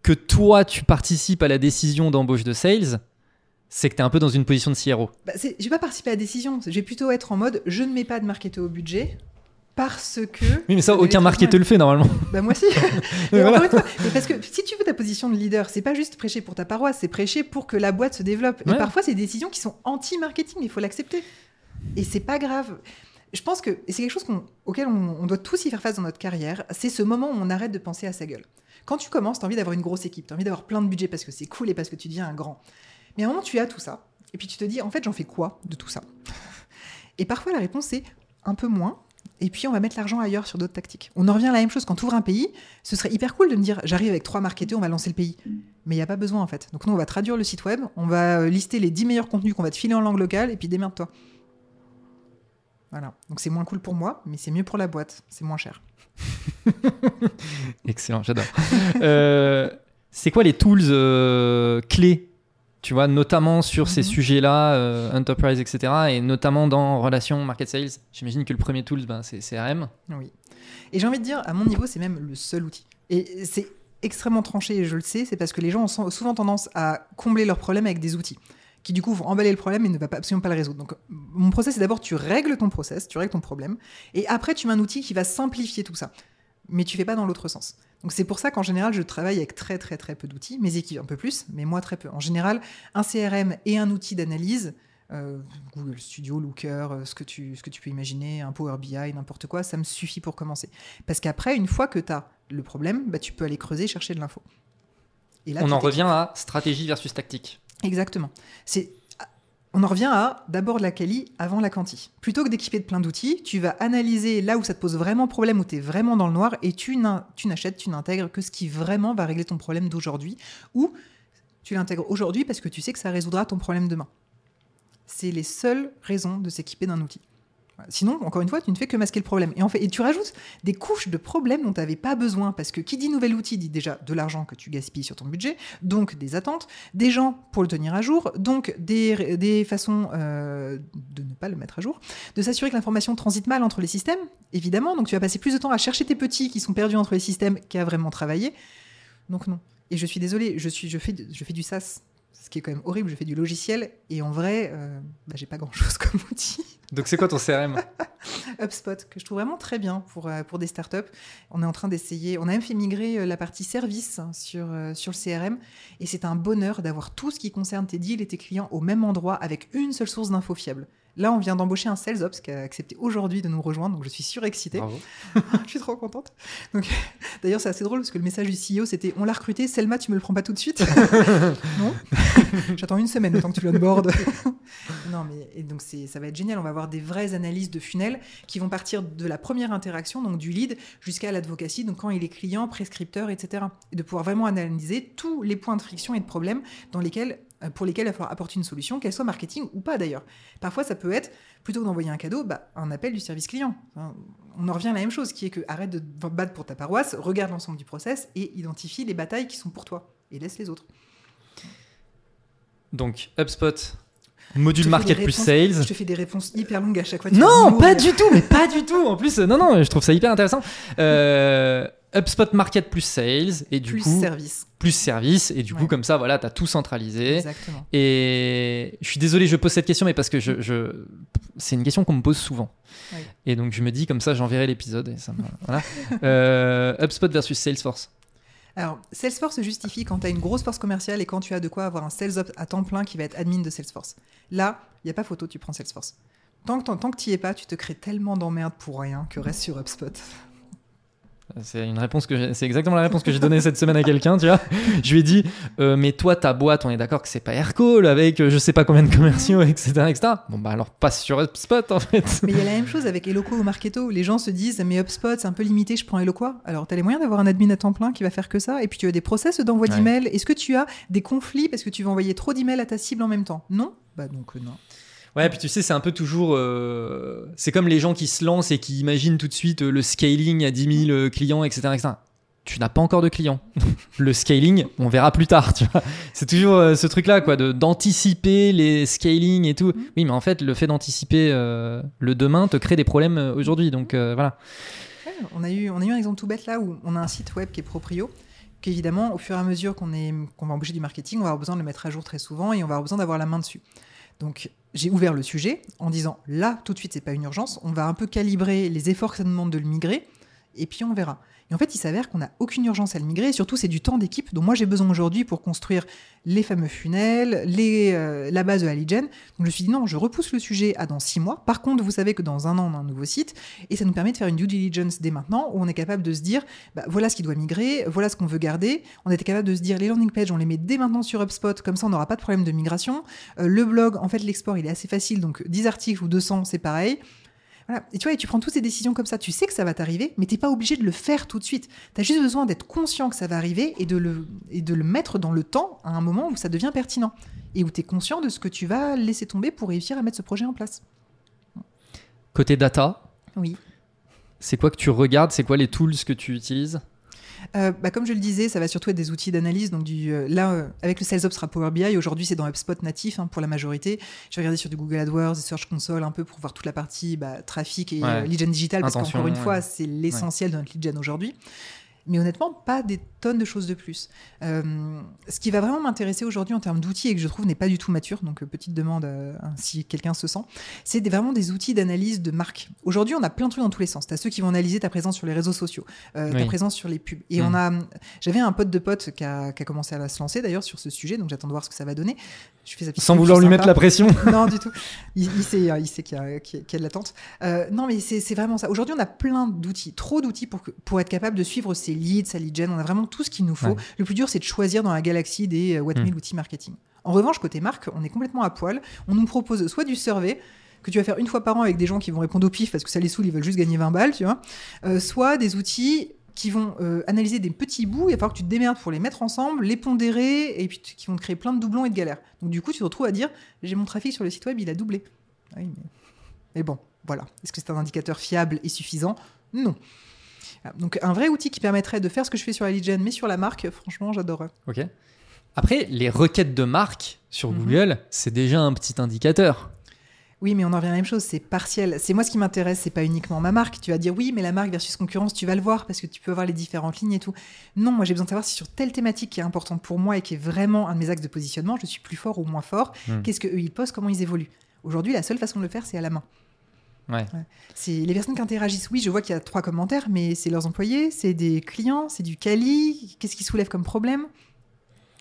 que toi, tu participes à la décision d'embauche de sales, c'est que tu es un peu dans une position de CRO. Bah, c'est- je vais pas participer à la décision. Je vais plutôt être en mode, je ne mets pas de marketeur au budget parce que. Oui, mais ça, aucun marketeur le fait normalement. mal. Bah moi aussi. Mais voilà. encore une fois, mais parce que si tu veux ta position de leader, c'est pas juste prêcher pour ta paroisse, c'est prêcher pour que la boîte se développe. Ouais. Et parfois, c'est des décisions qui sont anti-marketing, il faut l'accepter. Et c'est pas grave. Je pense que et c'est quelque chose qu'on- auquel on, on doit tous y faire face dans notre carrière. C'est ce moment où on arrête de penser à sa gueule. Quand tu commences, tu as envie d'avoir une grosse équipe, tu as envie d'avoir plein de budget parce que c'est cool et parce que tu deviens un grand. Mais à un moment, tu as tout ça. Et puis tu te dis, en fait, j'en fais quoi de tout ça? Et parfois, la réponse est un peu moins. Et puis, on va mettre l'argent ailleurs sur d'autres tactiques. On en revient à la même chose quand tu ouvres un pays. Ce serait hyper cool de me dire, j'arrive avec trois marketeurs, on va lancer le pays. Mais il n'y a pas besoin, en fait. Donc, nous, on va traduire le site web, on va euh, lister les 10 meilleurs contenus qu'on va te filer en langue locale, et puis démerde-toi. Voilà. Donc, c'est moins cool pour moi, mais c'est mieux pour la boîte. C'est moins cher. Excellent, j'adore. Euh, c'est quoi les tools euh, clés tu vois, notamment sur ces Mhm. sujets-là, euh, enterprise, etc., et notamment dans relation market sales. J'imagine que le premier tool, ben, c'est CRM. Oui. Et j'ai envie de dire, à mon niveau, c'est même le seul outil. Et c'est extrêmement tranché, et je le sais, c'est parce que les gens ont souvent tendance à combler leurs problèmes avec des outils qui du coup vont emballer le problème et ne va pas, absolument pas le résoudre. Donc mon process, c'est d'abord tu règles ton process, tu règles ton problème, et après tu mets un outil qui va simplifier tout ça. Mais tu fais pas dans l'autre sens. Donc c'est pour ça qu'en général, je travaille avec très très très peu d'outils, mes équipes un peu plus, mais moi très peu. En général, un CRM et un outil d'analyse, euh, Google Studio, Looker, euh, ce, que tu, ce que tu peux imaginer, un Power BI, n'importe quoi, ça me suffit pour commencer. Parce qu'après, une fois que tu as le problème, bah, tu peux aller creuser, chercher de l'info. Et là, On en revient à stratégie versus tactique. Exactement. C'est on en revient à d'abord la quali avant la quanti. Plutôt que d'équiper de plein d'outils, tu vas analyser là où ça te pose vraiment problème, où tu es vraiment dans le noir, et tu n'achètes, tu n'intègres que ce qui vraiment va régler ton problème d'aujourd'hui, ou tu l'intègres aujourd'hui parce que tu sais que ça résoudra ton problème demain. C'est les seules raisons de s'équiper d'un outil. Sinon, encore une fois, tu ne fais que masquer le problème. Et, en fait, et tu rajoutes des couches de problèmes dont tu n'avais pas besoin. Parce que qui dit nouvel outil dit déjà de l'argent que tu gaspilles sur ton budget, donc des attentes, des gens pour le tenir à jour, donc des, des façons euh, de ne pas le mettre à jour, de s'assurer que l'information transite mal entre les systèmes, évidemment. Donc tu vas passer plus de temps à chercher tes petits qui sont perdus entre les systèmes qu'à vraiment travailler. Donc non. Et je suis désolée, je, suis, je, fais, je fais du SaaS ce qui est quand même horrible, je fais du logiciel et en vrai, euh, bah, j'ai pas grand chose comme outil. Donc c'est quoi ton CRM HubSpot, que je trouve vraiment très bien pour, euh, pour des startups. On est en train d'essayer, on a même fait migrer euh, la partie service sur, sur le CRM et c'est un bonheur d'avoir tout ce qui concerne tes deals et tes clients au même endroit avec une seule source d'infos fiable. Là, on vient d'embaucher un sales ops qui a accepté aujourd'hui de nous rejoindre, donc je suis surexcitée. je suis trop contente. Donc, d'ailleurs, c'est assez drôle parce que le message du CEO c'était on l'a recruté, Selma, tu me le prends pas tout de suite? Non. J'attends une semaine autant que tu l'onboardes. non, mais et donc ça va être génial. On va avoir des vraies analyses de funnel qui vont partir de la première interaction, donc du lead, jusqu'à l'advocacy, donc quand il est client, prescripteur, etc. Et de pouvoir vraiment analyser tous les points de friction et de problèmes dans lesquels pour lesquelles il va falloir apporter une solution, qu'elle soit marketing ou pas d'ailleurs. Parfois, ça peut être, plutôt que d'envoyer un cadeau, bah, un appel du service client. On en revient à la même chose, qui est que arrête de battre pour ta paroisse, regarde l'ensemble du process et identifie les batailles qui sont pour toi et laisse les autres. Donc, HubSpot, module market plus sales. Je te fais des réponses hyper longues à chaque fois. Non, pas du tout, mais pas du tout. En plus, non, non, je trouve ça hyper intéressant. Euh, HubSpot Market plus Sales et du plus coup service. plus service et du coup comme ça voilà tu as tout centralisé. Exactement. Et je suis désolé je pose cette question mais parce que je, je... c'est une question qu'on me pose souvent. Oui. Et donc je me dis comme ça j'enverrai l'épisode et ça me... voilà. euh, HubSpot versus Salesforce. Alors, Salesforce se justifie quand tu as une grosse force commerciale et quand tu as de quoi avoir un sales up à temps plein qui va être admin de Salesforce. Là, il n'y a pas photo, tu prends Salesforce. Tant que tu n'y es pas, tu te crées tellement d'emmerdes pour rien que reste sur HubSpot. C'est une réponse que c'est exactement la réponse que j'ai donnée cette semaine à quelqu'un, tu vois. Je lui ai dit, euh, mais toi ta boîte, on est d'accord que c'est pas Aircall avec euh, je sais pas combien de commerciaux, etc., etc. Bon bah alors passe sur HubSpot en fait. Mais il y a la même chose avec Eloqua ou Marketo. Les gens se disent, mais HubSpot c'est un peu limité, je prends Eloqua. Alors t'as les moyens d'avoir un admin à temps plein qui va faire que ça, et puis tu as des process d'envoi Ouais. d'emails. Est-ce que tu as des conflits parce que tu vas envoyer trop d'emails à ta cible en même temps? Non? Bah donc euh, non. Ouais, puis tu sais, c'est un peu toujours. euh, c'est comme les gens qui se lancent et qui imaginent tout de suite euh, le scaling à 10 000 euh, clients, etc. etc. Tu n'as pas encore de clients. le scaling, on verra plus tard, tu vois. C'est toujours euh, ce truc-là, quoi, de- d'anticiper les scaling et tout. Oui, mais en fait, le fait d'anticiper euh, le demain te crée des problèmes aujourd'hui. Donc voilà. Ouais, on, a eu, on a eu un exemple tout bête là où on a un site web qui est proprio, qu'évidemment, au fur et à mesure qu'on est- qu'on va embaucher du marketing, on va avoir besoin de le mettre à jour très souvent et on va avoir besoin d'avoir la main dessus. Donc, j'ai ouvert le sujet en disant là, tout de suite, c'est pas une urgence, on va un peu calibrer les efforts que ça demande de le migrer et puis on verra. Et en fait, il s'avère qu'on n'a aucune urgence à le migrer, et surtout, c'est du temps d'équipe dont moi j'ai besoin aujourd'hui pour construire les fameux funnels, euh, la base de la lead gen. Donc, je me suis dit non, je repousse le sujet à dans six mois. Par contre, vous savez que dans un an, on a un nouveau site, et ça nous permet de faire une due diligence dès maintenant, où on est capable de se dire bah, voilà ce qui doit migrer, voilà ce qu'on veut garder. On était capable de se dire les landing pages, on les met dès maintenant sur HubSpot, comme ça on n'aura pas de problème de migration. Euh, le blog, en fait, l'export, il est assez facile, donc 10 articles ou 200, c'est pareil. Voilà. Et tu vois, et tu prends toutes ces décisions comme ça, tu sais que ça va t'arriver, mais t'es pas obligé de le faire tout de suite. Tu as juste besoin d'être conscient que ça va arriver et de, le, et de le mettre dans le temps à un moment où ça devient pertinent et où tu es conscient de ce que tu vas laisser tomber pour réussir à mettre ce projet en place. Côté data, Oui. c'est quoi que tu regardes? C'est quoi les tools que tu utilises? Euh, bah, comme je le disais, ça va surtout être des outils d'analyse. Donc du, euh, là, euh, avec le Sales Ops sera Power BI. Aujourd'hui, c'est dans HubSpot natif hein, pour la majorité. Je vais regarder sur du Google AdWords, Search Console un peu pour voir toute la partie bah, trafic et Ouais. lead gen digital, parce qu'encore une ouais. fois, c'est l'essentiel de notre lead gen aujourd'hui. Mais honnêtement, pas des tonnes de choses de plus. Euh, ce qui va vraiment m'intéresser aujourd'hui en termes d'outils et que je trouve n'est pas du tout mature, donc euh, petite demande euh, hein, si quelqu'un se sent, c'est des- vraiment des outils d'analyse de marque. Aujourd'hui, on a plein de trucs dans tous les sens. Tu as ceux qui vont analyser ta présence sur les réseaux sociaux, euh, ta présence sur les pubs. Et Mm. on a, j'avais un pote de pote qui a, qui a commencé à se lancer d'ailleurs sur ce sujet, donc j'attends de voir ce que ça va donner. Je fais Sans vouloir lui mettre la pression. Non, du tout. Il, il sait, il sait qu'il y, a- y de l'attente. Non, mais c'est vraiment ça. Aujourd'hui, on a plein d'outils, trop d'outils pour, que- pour être capable de suivre ses leads, sa lead gen. On a vraiment tout ce qu'il nous faut. Ouais. Le plus dur, c'est de choisir dans la galaxie des euh, what Mm. 1000 outils marketing. En revanche, côté marque, on est complètement à poil. On nous propose soit du survey, que tu vas faire une fois par an avec des gens qui vont répondre au pif parce que ça les saoule, ils veulent juste gagner 20 balles, tu vois. Euh, soit des outils qui vont euh, analyser des petits bouts, il va falloir que tu te démerdes pour les mettre ensemble, les pondérer, et puis qui vont te créer plein de doublons et de galères. Donc du coup, tu te retrouves à dire, j'ai mon trafic sur le site web, il a doublé. Ah Oui, mais... mais bon, Voilà. Est-ce que c'est un indicateur fiable et suffisant? Non. Donc un vrai outil qui permettrait de faire ce que je fais sur la lead gen, mais sur la marque, franchement, j'adore. Ok. Après, les requêtes de marque sur Mhm. Google, c'est déjà un petit indicateur. Oui, mais on en revient à la même chose, c'est partiel. C'est moi ce qui m'intéresse, c'est pas uniquement ma marque. Tu vas dire oui, mais la marque versus concurrence, tu vas le voir parce que tu peux voir les différentes lignes et tout. Non, moi j'ai besoin de savoir si sur telle thématique qui est importante pour moi et qui est vraiment un de mes axes de positionnement, je suis plus fort ou moins fort. Hmm. Qu'est-ce que eux ils postent, comment ils évoluent. Aujourd'hui, la seule façon de le faire, c'est à la main. C'est les personnes qui interagissent. Oui, je vois qu'il y a trois commentaires, mais c'est leurs employés, c'est des clients, c'est du quali. Qu'est-ce qui soulève comme problème?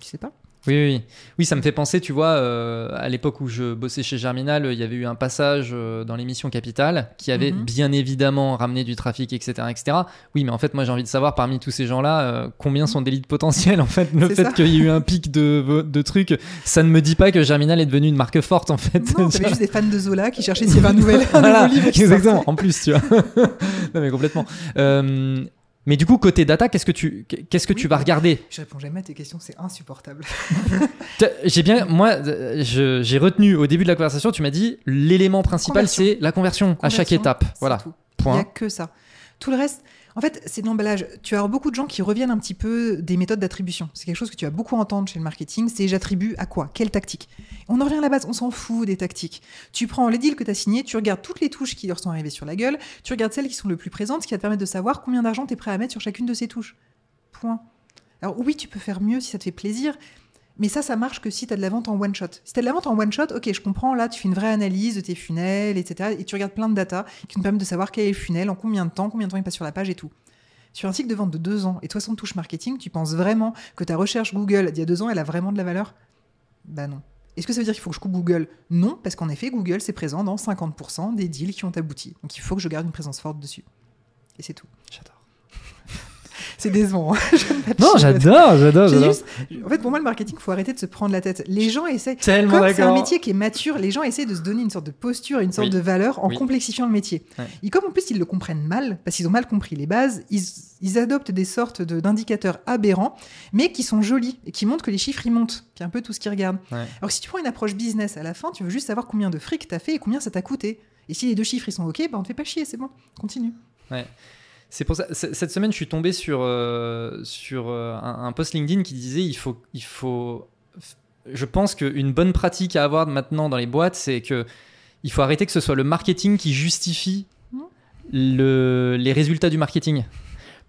Je sais pas. Oui, oui, oui. Ça me fait penser, tu vois, euh, à l'époque où je bossais chez Germinal, il y avait eu un passage euh, dans l'émission Capital qui avait Mhm. bien évidemment ramené du trafic, etc., etc. Oui, mais en fait, moi, j'ai envie de savoir parmi tous ces gens-là, euh, combien sont des leads potentiels. En fait, le fait qu'il y ait eu un pic de, de trucs, ça ne me dit pas que Germinal est devenu une marque forte, en fait. Non, t'avais juste des fans de Zola qui cherchaient s'il y avait un, nouvel, un Voilà, nouveau livre exactement. En plus, tu vois. non, mais complètement. Euh, mais du coup, côté data, qu'est-ce que tu, qu'est-ce que Oui. tu vas regarder Je réponds jamais à tes questions, c'est insupportable. J'ai bien, moi, euh, j'ai retenu au début de la conversation, tu m'as dit l'élément principal, c'est la conversion, à chaque étape. Voilà. tout. Il n'y a Point. que ça. Tout le reste, en fait, c'est de l'emballage. Tu as beaucoup de gens qui reviennent un petit peu des méthodes d'attribution. C'est quelque chose que tu vas beaucoup entendre chez le marketing. C'est j'attribue à quoi? Quelle tactique? On en revient à la base, on s'en fout des tactiques. Tu prends les deals que tu as signés, tu regardes toutes les touches qui leur sont arrivées sur la gueule, tu regardes celles qui sont le plus présentes, ce qui va te permettre de savoir combien d'argent tu es prêt à mettre sur chacune de ces touches. Point. Alors oui, tu peux faire mieux si ça te fait plaisir, mais ça, ça marche que si tu as de la vente en one shot. Si tu as de la vente en one shot, ok, je comprends, là, tu fais une vraie analyse de tes funnels, etc. Et tu regardes plein de data qui nous permettent de savoir quel est le funnel, en combien de temps, combien de temps il passe sur la page et tout. Sur un cycle de vente de deux ans et 60 touches marketing, tu penses vraiment que ta recherche Google d'il y a deux ans, elle a vraiment de la valeur? Bah non. Est-ce que ça veut dire qu'il faut que je coupe Google? Non, parce qu'en effet, Google, c'est présent dans 50% des deals qui ont abouti. Donc il faut que je garde une présence forte dessus. Et c'est tout. J'adore. C'est décevant. hein. Non, j'adore, j'adore, juste- En fait, pour moi, le marketing, il faut arrêter de se prendre la tête. Les gens essaient. Tellement Comme c'est un métier qui est mature, les gens essaient de se donner une sorte de posture, une sorte Oui. de valeur en Oui. complexifiant le métier. Ouais. Et comme en plus ils le comprennent mal, parce qu'ils ont mal compris les bases, ils, ils adoptent des sortes de- d'indicateurs aberrants, mais qui sont jolis et qui montrent que les chiffres ils montent, qui est un peu tout ce qu'ils regardent. Ouais. Alors que si tu prends une approche business à la fin, tu veux juste savoir combien de fric t'as fait et combien ça t'a coûté. Et si les deux chiffres ils sont ok, bah on te fait pas chier, c'est bon, continue. C'est pour ça. c- Cette semaine, je suis tombé sur euh, sur euh, un, un post LinkedIn qui disait il faut il faut. Je pense qu'une bonne pratique à avoir maintenant dans les boîtes, c'est que il faut arrêter que ce soit le marketing qui justifie le, les résultats du marketing.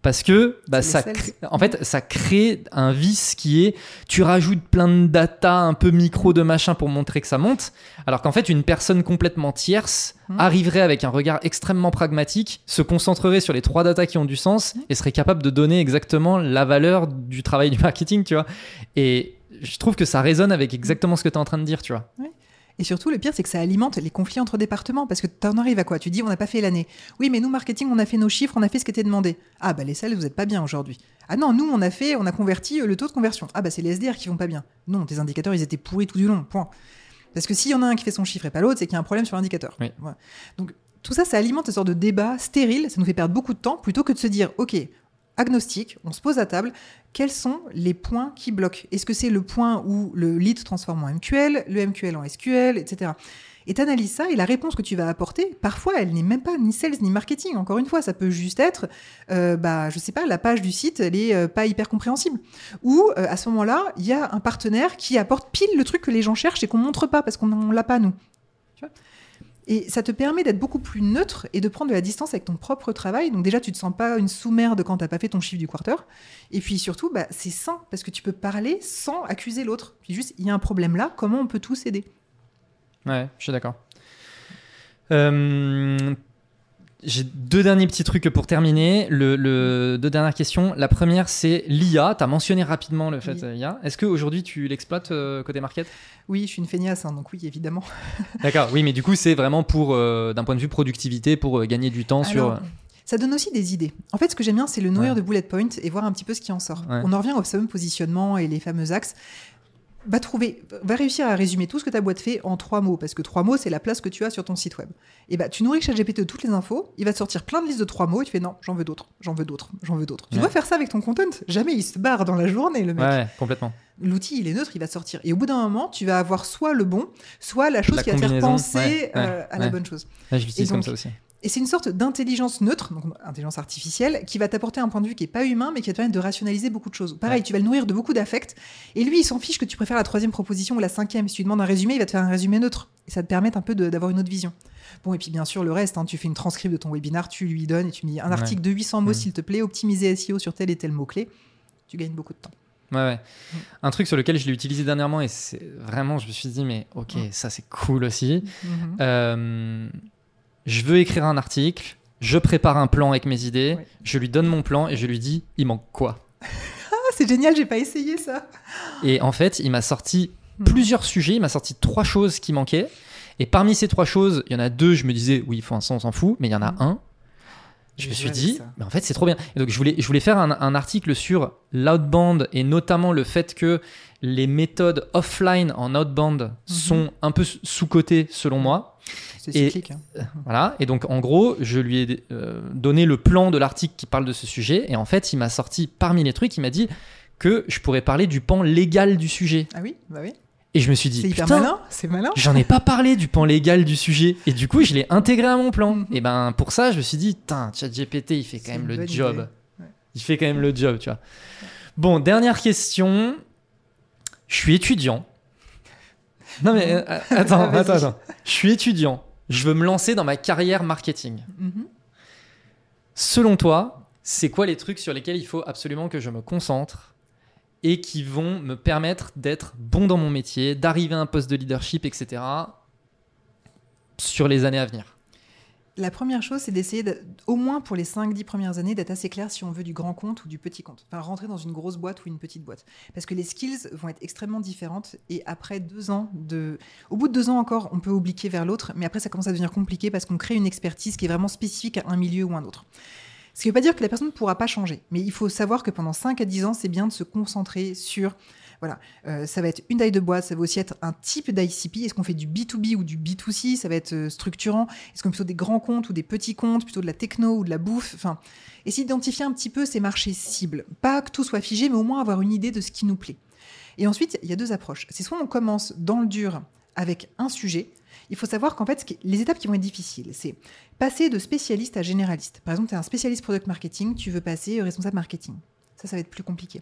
Parce que bah, ça, crée- en fait, ça crée un vice qui est tu rajoutes plein de data un peu micro de machin pour montrer que ça monte, alors qu'en fait une personne complètement tierce Mhm. arriverait avec un regard extrêmement pragmatique, se concentrerait sur les trois datas qui ont du sens et serait capable de donner exactement la valeur du travail du marketing, tu vois. Et je trouve que ça résonne avec exactement ce que tu es en train de dire, tu vois. Et surtout, le pire, c'est que ça alimente les conflits entre départements. Parce que tu en arrives à quoi? Tu dis, on n'a pas fait l'année. Oui, mais nous, marketing, on a fait nos chiffres, on a fait ce qui était demandé. Ah, bah les sales, vous n'êtes pas bien aujourd'hui. Ah non, nous, on a fait, on a converti euh, le taux de conversion. Ah, bah c'est les SDR qui vont pas bien. Non, tes indicateurs, ils étaient pourris tout du long. Point. Parce que s'il y en a un qui fait son chiffre et pas l'autre, c'est qu'il y a un problème sur l'indicateur. Oui. Voilà. Donc, tout ça, ça alimente une sorte de débat stérile. Ça nous fait perdre beaucoup de temps plutôt que de se dire, OK, agnostique, on se pose à table, quels sont les points qui bloquent? Est-ce que c'est le point où le lead transforme en MQL, le MQL en SQL, etc. Et tu ça et la réponse que tu vas apporter, parfois, elle n'est même pas ni sales ni marketing. Encore une fois, ça peut juste être, euh, bah, je sais pas, la page du site, elle est euh, pas hyper compréhensible. Ou euh, à ce moment-là, il y a un partenaire qui apporte pile le truc que les gens cherchent et qu'on montre pas parce qu'on on l'a pas nous. Tu vois? Et ça te permet d'être beaucoup plus neutre et de prendre de la distance avec ton propre travail. Donc déjà, tu te sens pas une sous-merde quand t'as pas fait ton chiffre du quarter. Et puis surtout, bah, c'est sain parce que tu peux parler sans accuser l'autre. Puis juste, il y a un problème là, comment on peut tous aider? Ouais, je suis d'accord. Euh, J'ai deux derniers petits trucs pour terminer. Le, le- deux dernières questions. La première, c'est l'IA. Tu as mentionné rapidement le fait Oui. euh, IA. Est-ce qu'aujourd'hui, tu l'exploites euh, côté market? Oui, je suis une feignasse, hein, donc oui, évidemment. D'accord, oui, mais du coup, c'est vraiment pour, euh, d'un point de vue productivité, pour euh, gagner du temps sur. Ça donne aussi des idées. En fait, ce que j'aime bien, c'est le nourrir Ouais. de bullet point et voir un petit peu ce qui en sort. Ouais. On en revient au fameux positionnement et les fameux axes. Va trouver, va réussir à résumer tout ce que ta boîte fait en trois mots, parce que trois mots, c'est la place que tu as sur ton site web. Et bah, tu nourris ChatGPT de toutes les infos, il va te sortir plein de listes de trois mots, et tu fais non, j'en veux d'autres, j'en veux d'autres, j'en veux d'autres. Tu dois faire ça avec ton content. Jamais il se barre dans la journée, le mec. Ouais, complètement. L'outil, il est neutre, il va sortir. Et au bout d'un moment, tu vas avoir soit le bon, soit la chose La qui va te faire penser ouais, euh, à la bonne chose. Ouais, je l'utilise comme ça aussi. Et c'est une sorte d'intelligence neutre, donc intelligence artificielle, qui va t'apporter un point de vue qui est pas humain, mais qui va te permettre de rationaliser beaucoup de choses. Pareil, Ouais. tu vas le nourrir de beaucoup d'affect. Et lui, il s'en fiche que tu préfères la troisième proposition ou la cinquième. Si tu lui demandes un résumé, il va te faire un résumé neutre. Et ça te permet un peu d'avoir une autre vision. Bon, et puis bien sûr, le reste, hein, tu fais une transcript de ton webinar, tu lui donnes et tu me dis un Ouais. article de 800 mots, Mhm. s'il te plaît, optimiser SEO sur tel et tel mot-clé. Tu gagnes beaucoup de temps. Ouais, ouais. Mm. Un truc sur lequel je l'ai utilisé dernièrement et c'est vraiment, je me suis dit, mais ok, Mm. ça c'est cool aussi. Mhm. Euh, je veux écrire un article, je prépare un plan avec mes idées, je lui donne mon plan et je lui dis, il manque quoi? Ah, c'est génial, j'ai pas essayé ça. Et en fait, il m'a sorti Mm. plusieurs sujets, il m'a sorti trois choses qui manquaient. Et parmi ces trois choses, il y en a deux, je me disais, oui, il faut un sens, on s'en fout, mais il y en a Mm. un. Je me suis dit, ça. mais en fait, c'est trop bien. Et donc, je voulais, je voulais faire un, un article sur l'outbound et notamment le fait que les méthodes offline en outbound sont un peu sous-cotées selon moi. C'est Et- cyclique. hein. Voilà. Et donc, en gros, je lui ai euh, donné le plan de l'article qui parle de ce sujet. Et en fait, il m'a sorti parmi les trucs, il m'a dit que je pourrais parler du pan légal du sujet. Ah oui, bah oui. Et je me suis dit, C'est hyper malin. C'est malin. J'en ai pas parlé du pan légal du sujet. Et du coup, je l'ai intégré à mon plan. Mhm. Et ben, pour ça, je me suis dit, putain, ChatGPT, il fait quand même le job. Ouais. Il fait quand même le job, tu vois. Bon, dernière question. Je suis étudiant. Non, mais euh, attends, Vas-y. attends, attends. Je suis étudiant. Je veux me lancer dans ma carrière marketing. Mhm. Selon toi, c'est quoi les trucs sur lesquels il faut absolument que je me concentre et qui vont me permettre d'être bon dans mon métier, d'arriver à un poste de leadership, etc. sur les années à venir? La première chose, c'est d'essayer, de- au moins pour les 5-10 premières années, d'être assez clair si on veut du grand compte ou du petit compte. Enfin, rentrer dans une grosse boîte ou une petite boîte. Parce que les skills vont être extrêmement différentes. Et après deux ans, de... au bout de deux ans encore, on peut obliquer vers l'autre. Mais après, ça commence à devenir compliqué parce qu'on crée une expertise qui est vraiment spécifique à un milieu ou un autre. Ce qui ne veut pas dire que la personne ne pourra pas changer. Mais il faut savoir que pendant 5 à 10 ans, c'est bien de se concentrer sur voilà, euh, ça va être une taille de boîte, ça va aussi être un type d'ICP. Est-ce qu'on fait du B2B ou du B2C Ça va être euh, structurant. Est-ce qu'on fait plutôt des grands comptes ou des petits comptes, plutôt de la techno ou de la bouffe? Enfin, essayer d'identifier un petit peu ces marchés cibles. Pas que tout soit figé, mais au moins avoir une idée de ce qui nous plaît. Et ensuite, il y a deux approches. C'est soit on commence dans le dur avec un sujet. Il faut savoir qu'en fait, les étapes qui vont être difficiles, c'est passer de spécialiste à généraliste. Par exemple, tu es un spécialiste product marketing, tu veux passer euh, responsable marketing. Ça, va être plus compliqué.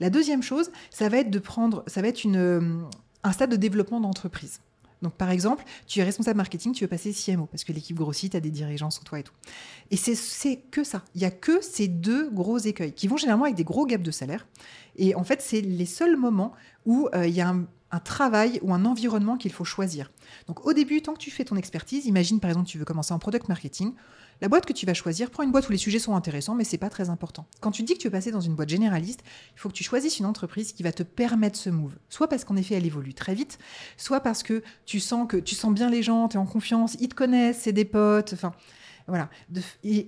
La deuxième chose, ça va être de prendre, ça va être une, euh, un stade de développement d'entreprise. Donc, par exemple, tu es responsable marketing, tu veux passer CMO parce que l'équipe grossit, tu as des dirigeants sous toi et tout. Et c'est- que ça. Il y a que ces deux gros écueils qui vont généralement avec des gros gaps de salaire. Et en fait, c'est les seuls moments où euh, il y a un, un travail ou un environnement qu'il faut choisir. Donc, au début, tant que tu fais ton expertise, imagine par exemple, tu veux commencer en product marketing. La boîte que tu vas choisir, prends une boîte où les sujets sont intéressants, mais c'est pas très important. Quand tu dis que tu veux passer dans une boîte généraliste, il faut que tu choisisses une entreprise qui va te permettre ce move. Soit parce qu'en effet, elle évolue très vite, soit parce que tu sens que tu sens bien les gens, tu es en confiance, ils te connaissent, c'est des potes, enfin voilà,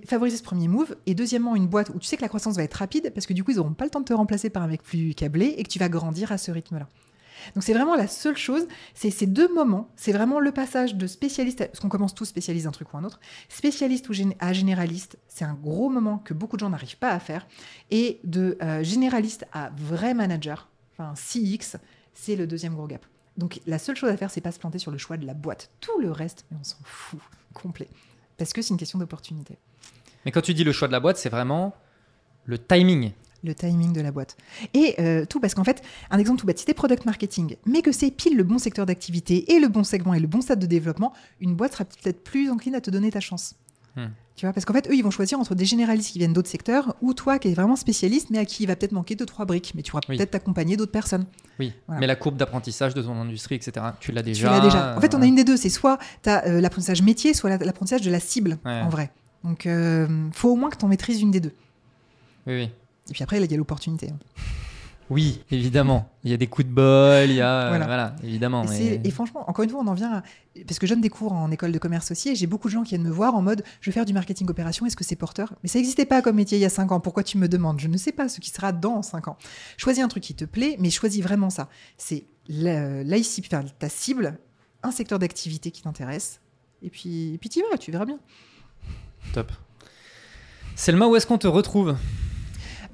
favoriser ce premier move. Et deuxièmement, une boîte où tu sais que la croissance va être rapide parce que du coup, ils n'auront pas le temps de te remplacer par un mec plus câblé et que tu vas grandir à ce rythme-là. Donc c'est vraiment la seule chose, c'est ces deux moments, c'est vraiment le passage de spécialiste, à- parce qu'on commence tous spécialistes d'un truc ou un autre, spécialiste ou à généraliste, c'est un gros moment que beaucoup de gens n'arrivent pas à faire, et de euh, généraliste à vrai manager, enfin CX, c'est le deuxième gros gap. Donc la seule chose à faire, c'est pas se planter sur le choix de la boîte. Tout le reste, mais on s'en fout complet, parce que c'est une question d'opportunité. Mais quand tu dis le choix de la boîte, c'est vraiment le timing. Le timing de la boîte. Et euh, tout parce qu'en fait, un exemple tout bête, si t'es product marketing, mais que c'est pile le bon secteur d'activité et le bon segment et le bon stade de développement, une boîte sera peut-être plus encline à te donner ta chance. Hmm. Tu vois, parce qu'en fait, eux, ils vont choisir entre des généralistes qui viennent d'autres secteurs ou toi qui es vraiment spécialiste, mais à qui il va peut-être manquer deux, trois briques, mais tu pourras Oui. peut-être t'accompagner d'autres personnes. Oui, Voilà. mais la courbe d'apprentissage de ton industrie, etc., tu l'as Tu déjà. l'as déjà. En fait, on a euh, une des deux. C'est soit tu as l'apprentissage métier, soit la- l'apprentissage de la cible, Ouais. en vrai. Donc, euh, faut au moins que tu en maîtrises une des deux. Oui, oui. Et puis après, il y a l'opportunité. hein. Oui, évidemment. Il y a des coups de bol, il y a. Voilà, voilà évidemment. Et, mais... et, franchement, encore une fois, on en vient à... Parce que je donne des cours en école de commerce aussi et j'ai beaucoup de gens qui viennent me voir en mode je veux faire du marketing opération, est-ce que c'est porteur? Mais ça n'existait pas comme métier il y a 5 ans. Pourquoi tu me demandes? Je ne sais pas ce qui sera dans 5 ans. Choisis un truc qui te plaît, mais choisis vraiment ça. C'est l'ICP, enfin, ta cible, un secteur d'activité qui t'intéresse, et puis, et puis tu y vas, tu verras bien. Top. Selma, où est-ce qu'on te retrouve?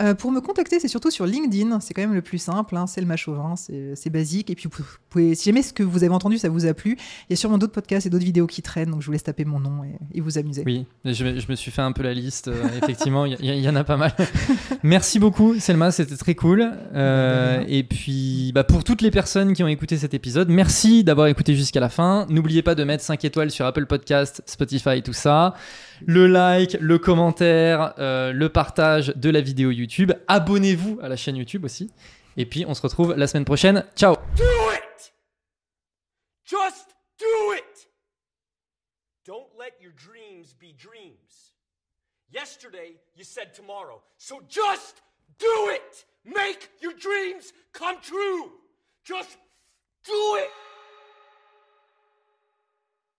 Euh, pour me contacter, c'est surtout sur LinkedIn. C'est quand même le plus simple. Hein. C'est le Chauvin, c'est basique. Et puis, vous pouvez, si jamais ce que vous avez entendu, ça vous a plu, il y a sûrement d'autres podcasts et d'autres vidéos qui traînent. Donc, je vous laisse taper mon nom et, vous amuser. Oui, je, me suis fait un peu la liste. Euh, effectivement, il y, en a pas mal. Merci beaucoup, Selma. C'était très cool. Euh, et puis, bah, pour toutes les personnes qui ont écouté cet épisode, merci d'avoir écouté jusqu'à la fin. N'oubliez pas de mettre 5 étoiles sur Apple Podcast, Spotify, tout ça le like, le commentaire, euh, le partage de la vidéo YouTube. Abonnez-vous à la chaîne YouTube aussi. Et puis on se retrouve la semaine prochaine. Ciao. Do it. Just do it. Don't let your dreams be dreams. Yesterday you said tomorrow. So just do it. Make your dreams come true. Just do it.